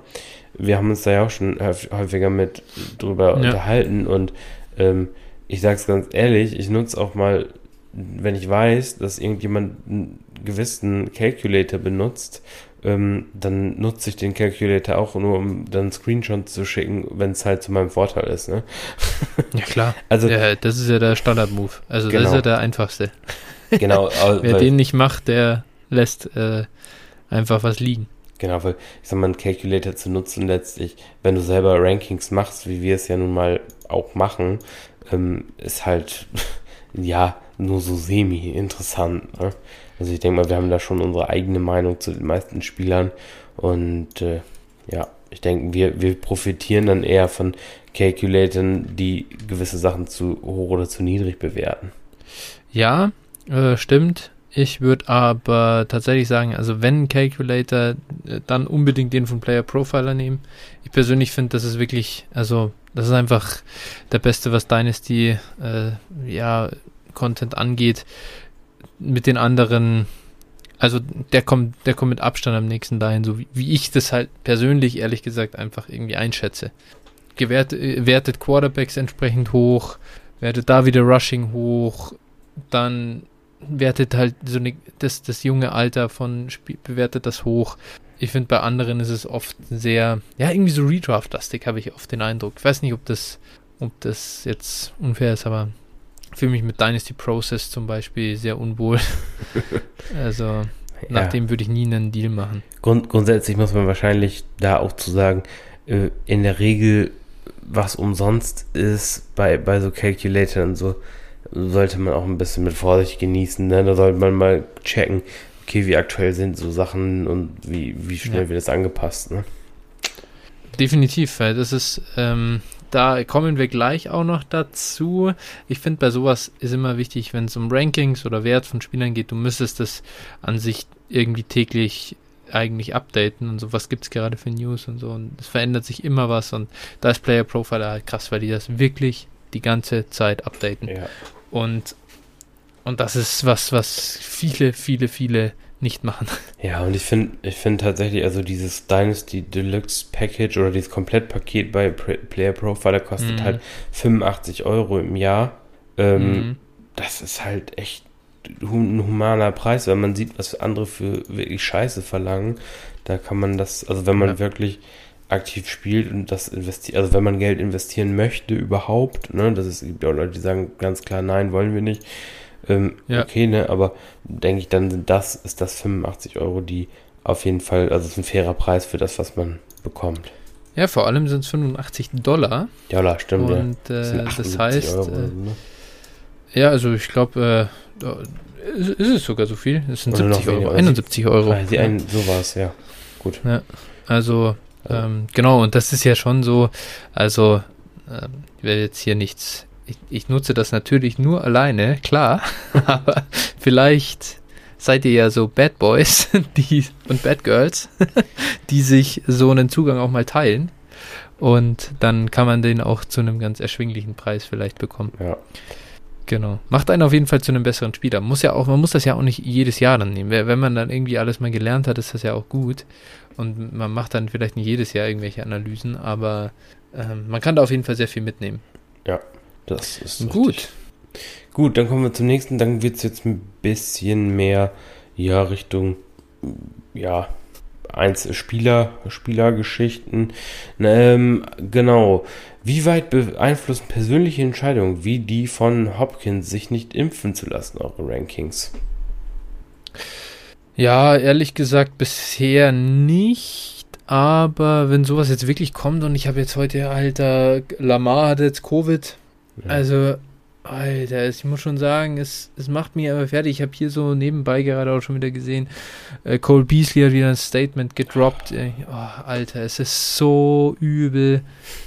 Wir haben uns da ja auch schon häufiger mit drüber ja. unterhalten und ähm, ich sage es ganz ehrlich, ich nutze auch mal, wenn ich weiß, dass irgendjemand einen gewissen Calculator benutzt, ähm, dann nutze ich den Calculator auch nur, um dann Screenshot zu schicken, wenn es halt zu meinem Vorteil ist. Ne? Ja, klar. Also, ja, das ist ja der Standard-Move. Also, genau. das ist ja genau. der einfachste. Genau. Wer den nicht macht, der lässt äh, einfach was liegen. Genau, weil ich sag mal, einen Calculator zu nutzen letztlich, wenn du selber Rankings machst, wie wir es ja nun mal auch machen, ähm, ist halt ja nur so semi-interessant. Ne? Also ich denke mal, wir haben da schon unsere eigene Meinung zu den meisten Spielern und äh, ja, ich denke, wir, wir profitieren dann eher von Calculatoren, die gewisse Sachen zu hoch oder zu niedrig bewerten. Ja, äh, stimmt. Ich würde aber tatsächlich sagen, also wenn Calculator, äh, dann unbedingt den von Player Profiler nehmen. Ich persönlich finde, das ist wirklich, also das ist einfach der Beste, was Dynasty äh, ja Content angeht. Mit den anderen, also der kommt, der kommt mit Abstand am nächsten dahin, so wie, wie ich das halt persönlich ehrlich gesagt einfach irgendwie einschätze. Gewert, wertet Quarterbacks entsprechend hoch, wertet da wieder Rushing hoch, dann wertet halt so ne, das, das junge Alter von Spiel, bewertet das hoch. Ich finde, bei anderen ist es oft sehr, ja, irgendwie so Redraft-lastig, habe ich oft den Eindruck. Ich weiß nicht, ob das, ob das jetzt unfair ist, aber fühle mich mit Dynasty Process zum Beispiel sehr unwohl. also, ja. nach dem würde ich nie einen Deal machen. Grund, grundsätzlich muss man wahrscheinlich da auch zu sagen, äh, in der Regel, was umsonst ist bei, bei so Calculatoren so, sollte man auch ein bisschen mit Vorsicht genießen. Ne? Da sollte man mal checken, okay, wie aktuell sind so Sachen und wie, wie schnell ja. wird das angepasst. Ne? Definitiv, weil das ist, ähm, da kommen wir gleich auch noch dazu. Ich finde, bei sowas ist immer wichtig, wenn es um Rankings oder Wert von Spielern geht, du müsstest das an sich irgendwie täglich eigentlich updaten und so, was gibt es gerade für News und so. Und es verändert sich immer was und da ist Player Profiler halt krass, weil die das wirklich die ganze Zeit updaten. Ja. Und, und das ist was, was viele, viele, viele nicht machen. Ja, und ich finde ich finde tatsächlich, also dieses Dynasty Deluxe Package oder dieses Komplettpaket bei Player Profiler kostet mhm. halt 85 Euro im Jahr. Ähm, mhm. Das ist halt echt ein humaner Preis, wenn man sieht, was andere für wirklich Scheiße verlangen. Da kann man das, also wenn man ja. wirklich aktiv spielt und das investiert, also wenn man Geld investieren möchte überhaupt, ne, das ist, gibt auch Leute, die sagen ganz klar, nein, wollen wir nicht. Ähm, ja. Okay, ne, aber denke ich, dann sind das, ist das 85 Euro, die auf jeden Fall, also ist ein fairer Preis für das, was man bekommt. Ja, vor allem sind es 85 Dollar. Dollar, stimmt. Und ja. das, äh, das heißt, Euro, äh, ne? ja, also ich glaube, äh, ist, ist, es sogar so viel? Es sind Oder 70 Euro, 71 Euro. Ah, die ja. Ein, so war es, ja. Gut. Ja, also ähm, genau, und das ist ja schon so, also ähm, ich werde jetzt hier nichts, ich, ich nutze das natürlich nur alleine, klar, aber vielleicht seid ihr ja so Bad Boys die, und Bad Girls, die sich so einen Zugang auch mal teilen. Und dann kann man den auch zu einem ganz erschwinglichen Preis vielleicht bekommen. Ja. Genau. Macht einen auf jeden Fall zu einem besseren Spieler. Muss ja auch, man muss das ja auch nicht jedes Jahr dann nehmen. Wenn man dann irgendwie alles mal gelernt hat, ist das ja auch gut. Und man macht dann vielleicht nicht jedes Jahr irgendwelche Analysen, aber ähm, man kann da auf jeden Fall sehr viel mitnehmen. Ja, das ist gut. Richtig. Gut, dann kommen wir zum nächsten. Dann wird es jetzt ein bisschen mehr, ja, Richtung, ja, Einzelspieler, Spielergeschichten. Ähm, genau. Wie weit beeinflussen persönliche Entscheidungen wie die von Hopkins, sich nicht impfen zu lassen, eure Rankings? Ja, ehrlich gesagt bisher nicht. Aber wenn sowas jetzt wirklich kommt und ich habe jetzt heute, Alter, Lamar hat jetzt Covid. Also, Alter, ich muss schon sagen, es, es macht mich aber fertig. Ich habe hier so nebenbei gerade auch schon wieder gesehen, äh, Cole Beasley hat wieder ein Statement gedroppt. Oh, Alter, es ist so übel.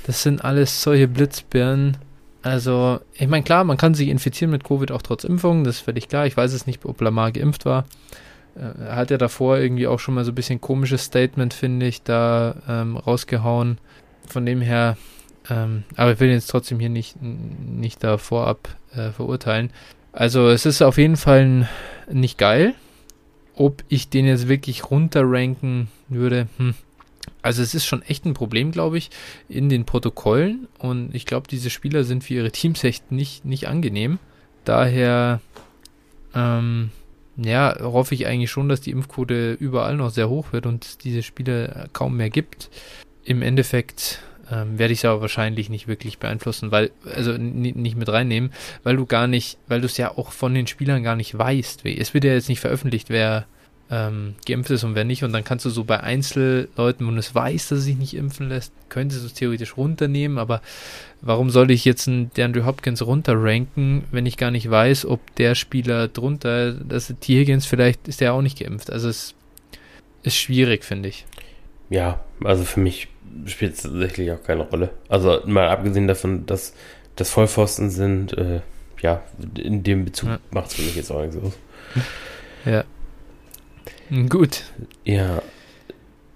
Das sind alles solche Blitzbirnen. Also, ich meine, klar, man kann sich infizieren mit Covid auch trotz Impfung, das ist völlig klar. Ich weiß es nicht, ob Lamar geimpft war. Äh, er hat ja davor irgendwie auch schon mal so ein bisschen komisches Statement, finde ich, da ähm, rausgehauen. Von dem her, ähm, aber ich will jetzt trotzdem hier nicht, nicht da vorab äh, verurteilen. Also es ist auf jeden Fall nicht geil. Ob ich den jetzt wirklich runterranken würde, hm. Also es ist schon echt ein Problem, glaube ich, in den Protokollen. Und ich glaube, diese Spieler sind für ihre Teams echt nicht, nicht angenehm. Daher, ähm, ja, hoffe ich eigentlich schon, dass die Impfquote überall noch sehr hoch wird und es diese Spiele kaum mehr gibt. Im Endeffekt ähm, werde ich es aber wahrscheinlich nicht wirklich beeinflussen, weil, also nicht mit reinnehmen, weil du gar nicht, weil du es ja auch von den Spielern gar nicht weißt. Es wird ja jetzt nicht veröffentlicht, wer, ähm, geimpft ist und wer nicht. Und dann kannst du so bei Einzelleuten, wenn es weiß, dass er sich nicht impfen lässt, könntest du es theoretisch runternehmen. Aber warum soll ich jetzt einen DeAndre Hopkins runterranken, wenn ich gar nicht weiß, ob der Spieler drunter, das ist T. Higgins, vielleicht ist der auch nicht geimpft. Also es ist schwierig, finde ich. Ja, also für mich spielt es tatsächlich auch keine Rolle. Also mal abgesehen davon, dass das Vollpfosten sind, äh, ja, in dem Bezug ja. macht es für mich jetzt auch nichts aus. Ja. Gut. Ja.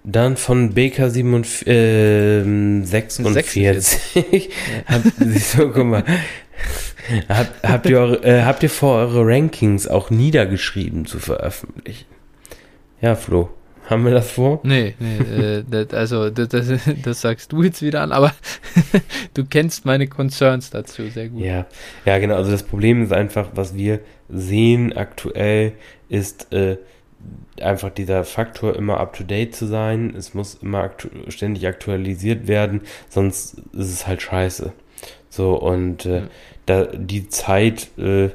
Dann von BK 47, äh, 46. Hab, so, guck mal. Hab, habt, ihr eure, äh, habt ihr vor, eure Rankings auch niedergeschrieben zu veröffentlichen? Ja, Flo. Haben wir das vor? Nee, nee, äh, das, also das, das, das, sagst du jetzt wieder an, aber du kennst meine Concerns dazu sehr gut. Ja, ja, genau. Also das Problem ist einfach, was wir sehen aktuell, ist äh, einfach dieser Faktor, immer up to date zu sein. Es muss immer aktu ständig aktualisiert werden, sonst ist es halt scheiße. So, und äh, ja. da die Zeit, äh,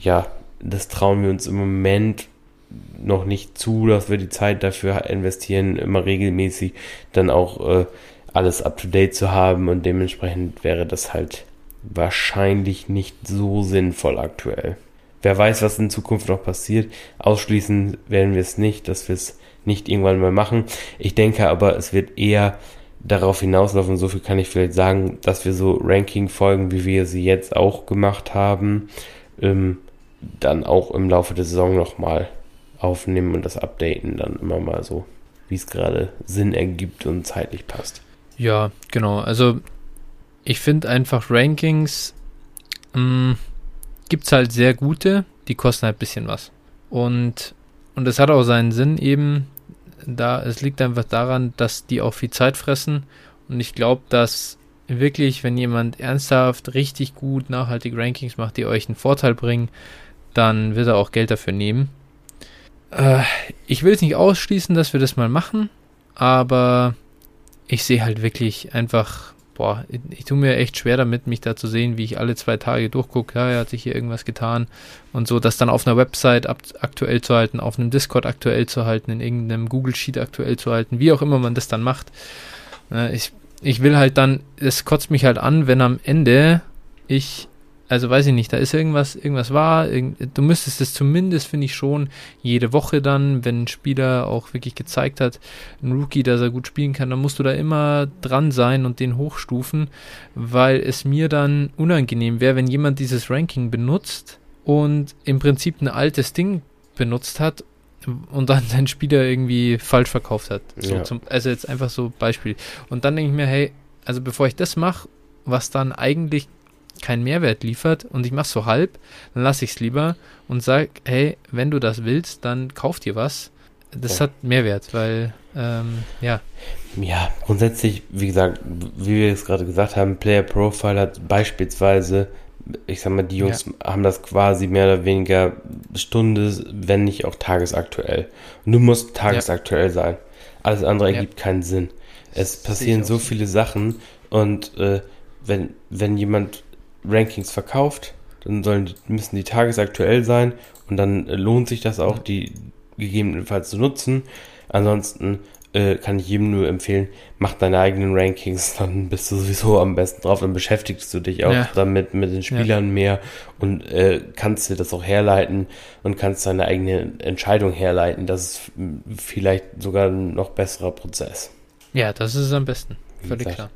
ja, das trauen wir uns im Moment noch nicht zu, dass wir die Zeit dafür investieren, immer regelmäßig dann auch äh, alles up-to-date zu haben und dementsprechend wäre das halt wahrscheinlich nicht so sinnvoll aktuell. Wer weiß, was in Zukunft noch passiert. Ausschließen werden wir es nicht, dass wir es nicht irgendwann mal machen. Ich denke aber, es wird eher darauf hinauslaufen, so viel kann ich vielleicht sagen, dass wir so Ranking-Folgen, wie wir sie jetzt auch gemacht haben, ähm, dann auch im Laufe der Saison nochmal aufnehmen und das updaten dann immer mal so, wie es gerade Sinn ergibt und zeitlich passt. Ja, genau. Also ich finde einfach Rankings mm, gibt es halt sehr gute, die kosten halt ein bisschen was. Und, und es hat auch seinen Sinn eben, da es liegt einfach daran, dass die auch viel Zeit fressen. Und ich glaube, dass wirklich, wenn jemand ernsthaft richtig gut nachhaltig Rankings macht, die euch einen Vorteil bringen, dann wird er auch Geld dafür nehmen. Äh, ich will es nicht ausschließen, dass wir das mal machen, aber ich sehe halt wirklich einfach, boah, ich, ich tue mir echt schwer damit, mich da zu sehen, wie ich alle zwei Tage durchgucke, ja, hat sich hier irgendwas getan und so, das dann auf einer Website ab, aktuell zu halten, auf einem Discord aktuell zu halten, in irgendeinem Google Sheet aktuell zu halten, wie auch immer man das dann macht. Äh, ich, ich will halt dann, es kotzt mich halt an, wenn am Ende ich also weiß ich nicht, da ist irgendwas, irgendwas wahr. Du müsstest es zumindest, finde ich schon, jede Woche dann, wenn ein Spieler auch wirklich gezeigt hat, ein Rookie, dass er gut spielen kann, dann musst du da immer dran sein und den hochstufen, weil es mir dann unangenehm wäre, wenn jemand dieses Ranking benutzt und im Prinzip ein altes Ding benutzt hat und dann seinen Spieler irgendwie falsch verkauft hat. So ja. zum, also jetzt einfach so Beispiel. Und dann denke ich mir, hey, also bevor ich das mache, was dann eigentlich keinen Mehrwert liefert und ich mache so halb, dann lasse ich es lieber und sage, hey, wenn du das willst, dann kauf dir was. Das ja. hat Mehrwert, weil, ähm, ja. Ja, grundsätzlich, wie gesagt, wie wir es gerade gesagt haben, Player Profile hat beispielsweise, ich sag mal, die Jungs ja. haben das quasi mehr oder weniger Stunde, wenn nicht auch tagesaktuell. Und du musst tagesaktuell ja. sein. Alles andere ergibt keinen Sinn. Es passieren so viele Sachen und äh, wenn, wenn jemand Rankings verkauft, dann sollen, müssen die tagesaktuell sein und dann äh, lohnt sich das auch, die gegebenenfalls zu nutzen. Ansonsten äh, kann ich jedem nur empfehlen, mach deine eigenen Rankings, dann bist du sowieso am besten drauf, dann beschäftigst du dich auch ja. damit mit den Spielern ja. mehr und äh, kannst dir das auch herleiten und kannst deine eigene Entscheidung herleiten. Das ist vielleicht sogar ein noch besserer Prozess. Ja, das ist am besten. Völlig klar.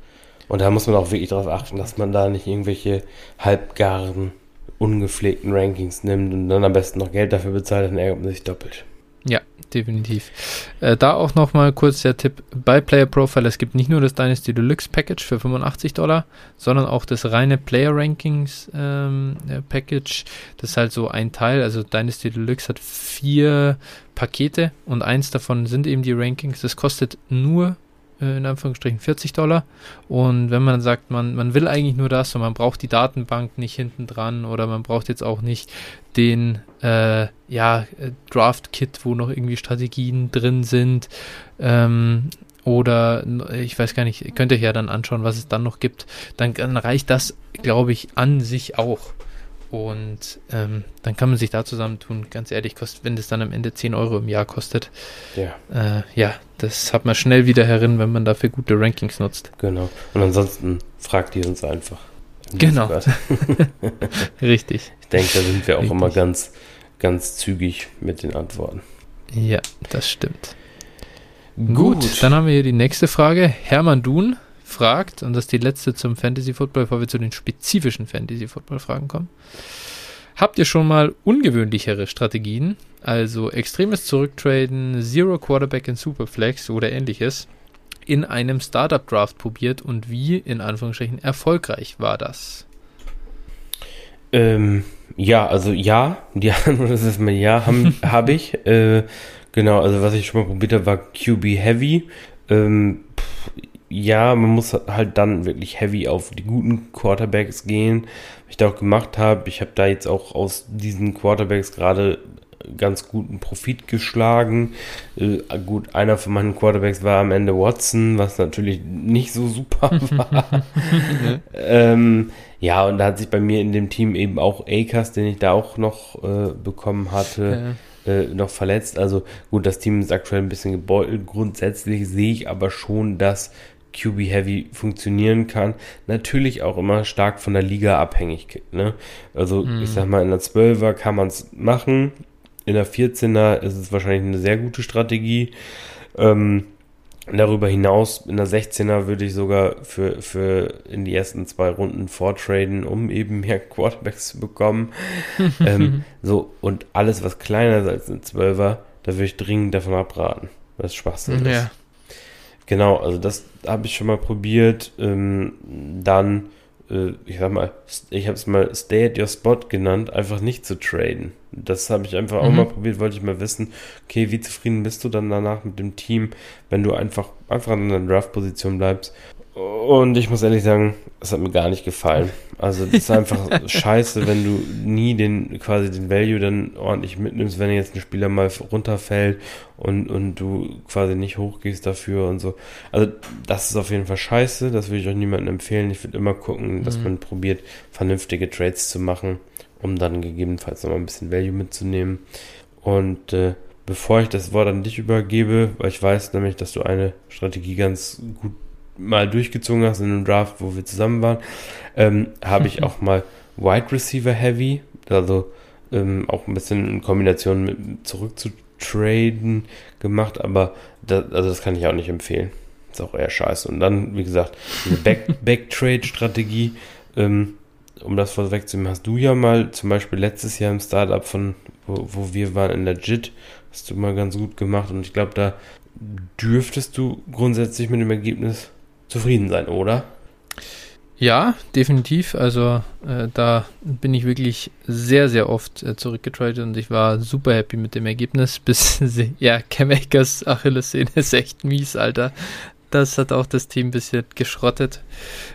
Und da muss man auch wirklich darauf achten, dass man da nicht irgendwelche halbgaren, ungepflegten Rankings nimmt und dann am besten noch Geld dafür bezahlt, dann ärgert man sich doppelt. Ja, definitiv. Äh, da auch nochmal kurz der Tipp bei Player Profile. Es gibt nicht nur das Dynasty Deluxe Package für 85 Dollar, sondern auch das reine Player Rankings ähm, äh, Package. Das ist halt so ein Teil. Also Dynasty Deluxe hat vier Pakete und eins davon sind eben die Rankings. Das kostet nur in Anführungsstrichen 40 Dollar. Und wenn man sagt, man, man will eigentlich nur das und man braucht die Datenbank nicht hinten dran oder man braucht jetzt auch nicht den äh, ja, äh, Draft-Kit, wo noch irgendwie Strategien drin sind. Ähm, oder ich weiß gar nicht, könnt ihr ja dann anschauen, was es dann noch gibt. Dann, dann reicht das, glaube ich, an sich auch. Und ähm, dann kann man sich da zusammentun. Ganz ehrlich, kostet, wenn das dann am Ende 10 Euro im Jahr kostet, Ja, äh, ja, das hat man schnell wieder herin, wenn man dafür gute Rankings nutzt. genau. Und ansonsten fragt ihr uns einfach. Genau. Richtig. Ich denke, da sind wir auch Richtig. immer ganz, ganz zügig mit den Antworten. Ja, das stimmt. Gut, dann haben wir hier die nächste Frage. Hermann Duhn fragt, und das ist die letzte zum Fantasy Football, bevor wir zu den spezifischen Fantasy Football Fragen kommen. Habt ihr schon mal ungewöhnlichere Strategien, also extremes Zurücktraden, Zero Quarterback in Superflex oder ähnliches, in einem Startup Draft probiert und wie, in Anführungsstrichen, erfolgreich war das? Ähm, ja, also ja, die Antwort ist erstmal ja, habe hab ich. Äh, genau, also was ich schon mal probiert habe, war QB Heavy. Ähm, ja, man muss halt dann wirklich heavy auf die guten Quarterbacks gehen. Was ich da auch gemacht habe, ich habe da jetzt auch aus diesen Quarterbacks gerade ganz guten Profit geschlagen. Äh, gut, einer von meinen Quarterbacks war am Ende Watson, was natürlich nicht so super war. ähm, ja, und da hat sich bei mir in dem Team eben auch Akers, den ich da auch noch äh, bekommen hatte, Äh, äh, noch verletzt. Also gut, das Team ist aktuell ein bisschen gebeutelt. Grundsätzlich sehe ich aber schon, dass QB Heavy funktionieren kann. Natürlich auch immer stark von der Liga abhängig. Ne? Also Mhm. ich sag mal, in der 12er kann man es machen. In der 14er ist es wahrscheinlich eine sehr gute Strategie. Ähm, darüber hinaus, in der 16er würde ich sogar für, für in die ersten zwei Runden vortraden, um eben mehr Quarterbacks zu bekommen. ähm, so, und alles, was kleiner ist als eine 12er, da würde ich dringend davon abraten. Das ist Schwachsinn. ist. Genau, also das habe ich schon mal probiert. Ähm, dann, äh, ich sag mal, ich habe es mal Stay at Your Spot genannt, einfach nicht zu traden. Das habe ich einfach auch Mhm. mal probiert, wollte ich mal wissen, okay, wie zufrieden bist du dann danach mit dem Team, wenn du einfach, einfach in der Draft-Position bleibst. Und ich muss ehrlich sagen, es hat mir gar nicht gefallen. Also das ist einfach scheiße, wenn du nie den quasi den Value dann ordentlich mitnimmst, wenn jetzt ein Spieler mal runterfällt und, und du quasi nicht hochgehst dafür und so. Also das ist auf jeden Fall scheiße, das würde ich auch niemandem empfehlen. Ich würde immer gucken, dass Mhm. man probiert, vernünftige Trades zu machen, um dann gegebenenfalls nochmal ein bisschen Value mitzunehmen. Und äh, bevor ich das Wort an dich übergebe, weil ich weiß nämlich, dass du eine Strategie ganz gut mal durchgezogen hast in einem Draft, wo wir zusammen waren, ähm, habe ich auch mal Wide Receiver Heavy, also ähm, auch ein bisschen in Kombination mit zurück zu traden gemacht, aber das, also das kann ich auch nicht empfehlen. Ist auch eher scheiße. Und dann, wie gesagt, diese Back, Backtrade-Strategie, ähm, um das vorwegzunehmen, hast du ja mal zum Beispiel letztes Jahr im Startup von, wo, wo wir waren in der JIT, hast du mal ganz gut gemacht und ich glaube, da dürftest du grundsätzlich mit dem Ergebnis zufrieden sein, oder? Ja, definitiv. Also äh, da bin ich wirklich sehr, sehr oft äh, zurückgetradet und ich war super happy mit dem Ergebnis. Bis, ja, Cam Akers Achillessehne ist echt mies, Alter. Das hat auch das Team ein bisschen geschrottet.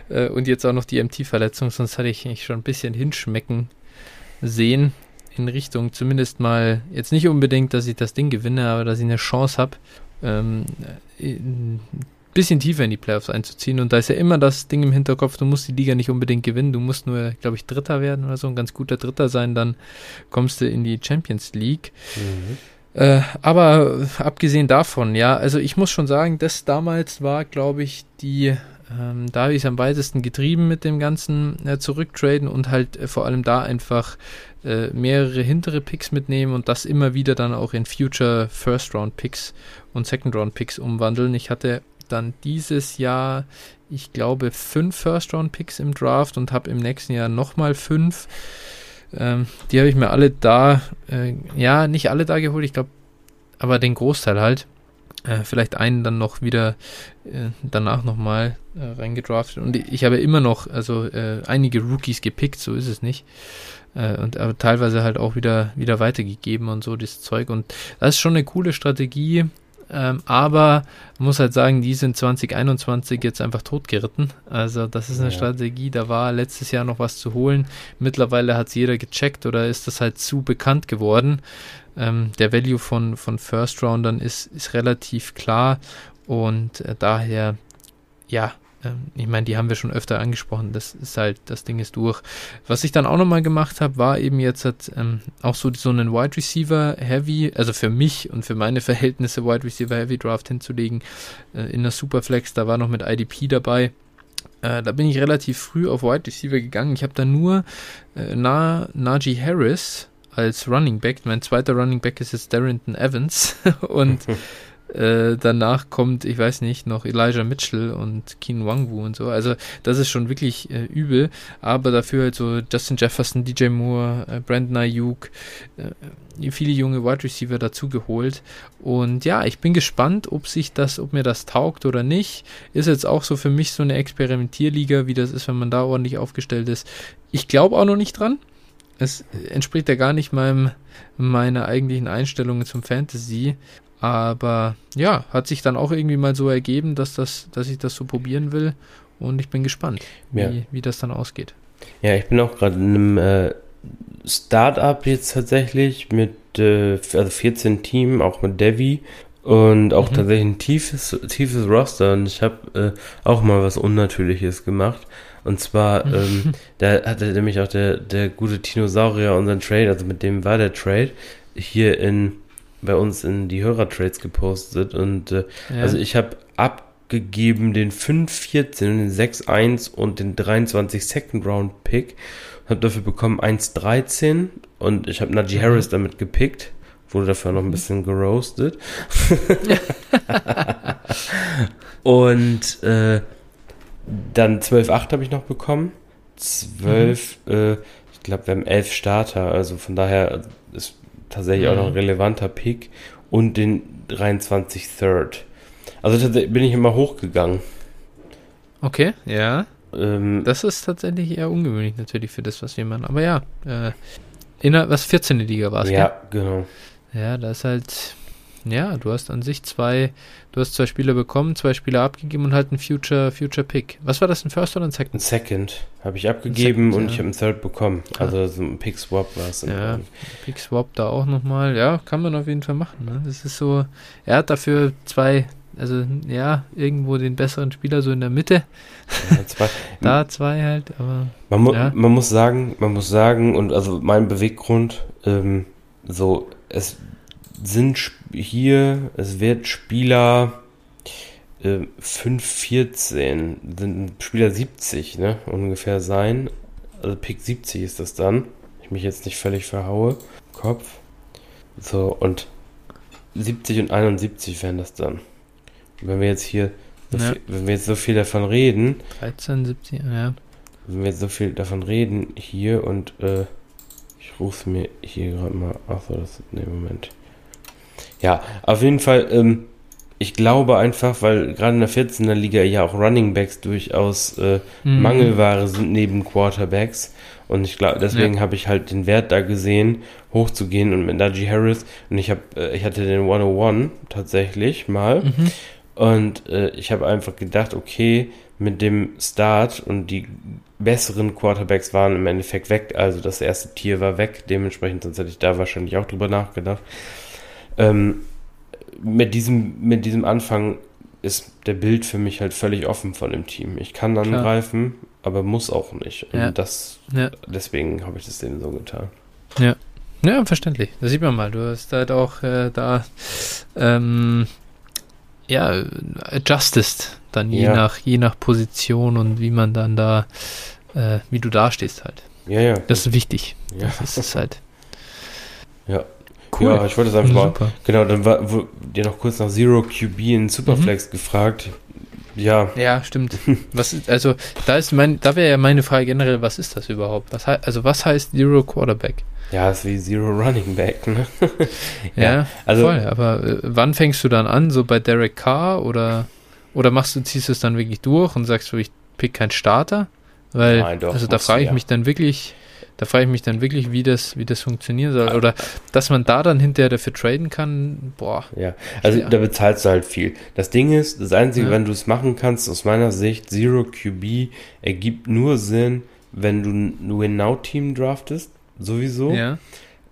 Äh, und jetzt auch noch die MT-Verletzung, sonst hatte ich eigentlich schon ein bisschen hinschmecken sehen in Richtung zumindest mal, jetzt nicht unbedingt, dass ich das Ding gewinne, aber dass ich eine Chance habe, ähm, ein bisschen tiefer in die Playoffs einzuziehen. Und da ist ja immer das Ding im Hinterkopf, du musst die Liga nicht unbedingt gewinnen, du musst nur, glaube ich, Dritter werden oder so, ein ganz guter Dritter sein, dann kommst du in die Champions League. Äh, aber abgesehen davon, ja, also ich muss schon sagen, das damals war, glaube ich, die, ähm, da habe ich es am weitesten getrieben mit dem ganzen äh, Zurücktraden und halt äh, vor allem da einfach äh, mehrere hintere Picks mitnehmen und das immer wieder dann auch in Future First Round Picks und Second Round Picks umwandeln. Ich hatte dann dieses Jahr, ich glaube, fünf First Round Picks im Draft und habe im nächsten Jahr nochmal fünf. Ähm, die habe ich mir alle da, äh, ja, nicht alle da geholt, ich glaube, aber den Großteil halt. Äh, vielleicht einen dann noch wieder äh, danach nochmal äh, reingedraftet. Und ich habe immer noch, also äh, einige Rookies gepickt, so ist es nicht. Äh, und aber teilweise halt auch wieder, wieder weitergegeben und so das Zeug. Und das ist schon eine coole Strategie. Ähm, aber man muss halt sagen, die sind 2021 jetzt einfach totgeritten. Also das ist eine Ja. Strategie, da war letztes Jahr noch was zu holen. Mittlerweile hat es jeder gecheckt oder ist das halt zu bekannt geworden. Ähm, der Value von, von First Roundern ist, ist relativ klar und äh, daher, ja, ähm, ich meine, die haben wir schon öfter angesprochen. Das ist halt, das Ding ist durch. Was ich dann auch nochmal gemacht habe, war eben jetzt halt, ähm, auch so, so einen Wide Receiver Heavy, also für mich und für meine Verhältnisse Wide Receiver Heavy Draft hinzulegen äh, in der Superflex. Da war noch mit IDP dabei. Äh, da bin ich relativ früh auf Wide Receiver gegangen. Ich habe da nur äh, Na, Najee Harris als Running Back. Mein zweiter Running Back ist jetzt Darrington Evans und Äh, danach kommt, ich weiß nicht, noch Elijah Mitchell und Keen Wangwu und so. Also das ist schon wirklich äh, übel. Aber dafür halt so Justin Jefferson, DJ Moore, äh, Brandon Ayuk, äh, viele junge Wide Receiver dazu geholt. Und ja, ich bin gespannt, ob sich das, ob mir das taugt oder nicht. Ist jetzt auch so für mich so eine Experimentierliga, wie das ist, wenn man da ordentlich aufgestellt ist. Ich glaube auch noch nicht dran. Es entspricht ja gar nicht meinem, meiner eigentlichen Einstellungen zum Fantasy. Aber ja, hat sich dann auch irgendwie mal so ergeben, dass, das, dass ich das so probieren will. Und ich bin gespannt, ja. wie, wie das dann ausgeht. Ja, ich bin auch gerade in einem äh, Startup jetzt tatsächlich mit äh, also 14 Team, auch mit Devi und auch mhm. tatsächlich ein tiefes, tiefes Roster. Und ich habe äh, auch mal was Unnatürliches gemacht. Und zwar, ähm, da hatte nämlich auch der, der gute Dinosaurier unseren Trade, also mit dem war der Trade, hier in bei uns in die Hörertrades gepostet und äh, ja. also ich habe abgegeben den 5-14 den 6-1 und den 23 Second Round Pick habe dafür bekommen 1-13 und ich habe Najee mhm. Harris damit gepickt wurde dafür noch ein mhm. bisschen geroastet und äh, dann 12-8 habe ich noch bekommen 12 mhm. äh, ich glaube wir haben 11 Starter also von daher ist tatsächlich mhm. auch noch ein mhm. relevanter Pick und den 23 Third. Also bin ich immer hochgegangen. Okay, ja. Ähm, das ist tatsächlich eher ungewöhnlich natürlich für das, was wir machen. Aber ja, äh, in der, was 14. Liga war es, Ja, gell? genau. Ja, das ist halt, ja, du hast an sich zwei, du hast zwei Spieler bekommen, zwei Spieler abgegeben und halt einen Future, Future Pick. Was war das, ein First oder ein Second? Ein Second habe ich abgegeben Second, und ja. ich habe einen Third bekommen. Also so ein Pick Swap war es. Ja, Pick Swap da auch nochmal. Ja, kann man auf jeden Fall machen. Ne? Das ist so, er hat dafür zwei, also ja, irgendwo den besseren Spieler so in der Mitte. Ja, zwei. da zwei halt, aber. Man, mu ja. man muss sagen, man muss sagen, und also mein Beweggrund, ähm, so, es sind hier, es wird Spieler äh, 5,14, sind Spieler 70, ne, ungefähr sein. Also Pick 70 ist das dann. Ich mich jetzt nicht völlig verhaue. Kopf. So, und 70 und 71 wären das dann. wenn wir jetzt hier, so ja. viel, wenn wir jetzt so viel davon reden. 13, 70, ja. Wenn wir jetzt so viel davon reden, hier und, äh, ich rufe mir hier gerade mal, achso, das, ne, Moment. Ja, auf jeden Fall, ähm, ich glaube einfach, weil gerade in der 14er Liga ja auch Running Backs durchaus äh, mhm. Mangelware sind neben Quarterbacks. Und ich glaube, deswegen ja. habe ich halt den Wert da gesehen, hochzugehen und mit Najee Harris. Und ich habe, äh, ich hatte den 101 tatsächlich mal. Mhm. Und äh, ich habe einfach gedacht, okay, mit dem Start und die besseren Quarterbacks waren im Endeffekt weg. Also das erste Tier war weg. Dementsprechend, sonst hätte ich da wahrscheinlich auch drüber nachgedacht. Ähm, mit, diesem, mit diesem Anfang ist der Bild für mich halt völlig offen von dem Team. Ich kann angreifen, Klar. aber muss auch nicht. Und ja. das, ja. deswegen habe ich das denen so getan. Ja. Ja, verständlich. Das sieht man mal. Du hast halt auch äh, da ähm, ja, adjustest dann je ja. nach je nach Position und wie man dann da äh, wie du dastehst halt. Ja, ja. Das ist wichtig. Ja. Das ist halt. Ja. Cool. Ja, ich wollte es einfach mal. Genau, dann war wo, dir noch kurz nach Zero QB in Superflex mhm. gefragt. Ja. Ja, stimmt. Was ist, also da ist mein, da wäre ja meine Frage generell, was ist das überhaupt? Was also was heißt Zero Quarterback? Ja, ist wie Zero Running Back, ne? ja, ja, also voll, aber äh, wann fängst du dann an? So bei Derek Carr oder oder machst du, ziehst du es dann wirklich durch und sagst du, ich pick keinen Starter? Weil, Nein, doch, also da frage ich ja. mich dann wirklich, da frage ich mich dann wirklich, wie das, wie das funktionieren soll. Oder dass man da dann hinterher dafür traden kann, boah. Ja, also ja. da bezahlst du halt viel. Das Ding ist, das Einzige, ja. wenn du es machen kannst, aus meiner Sicht, Zero QB ergibt nur Sinn, wenn du ein Win-Now-Team draftest, sowieso. Ja.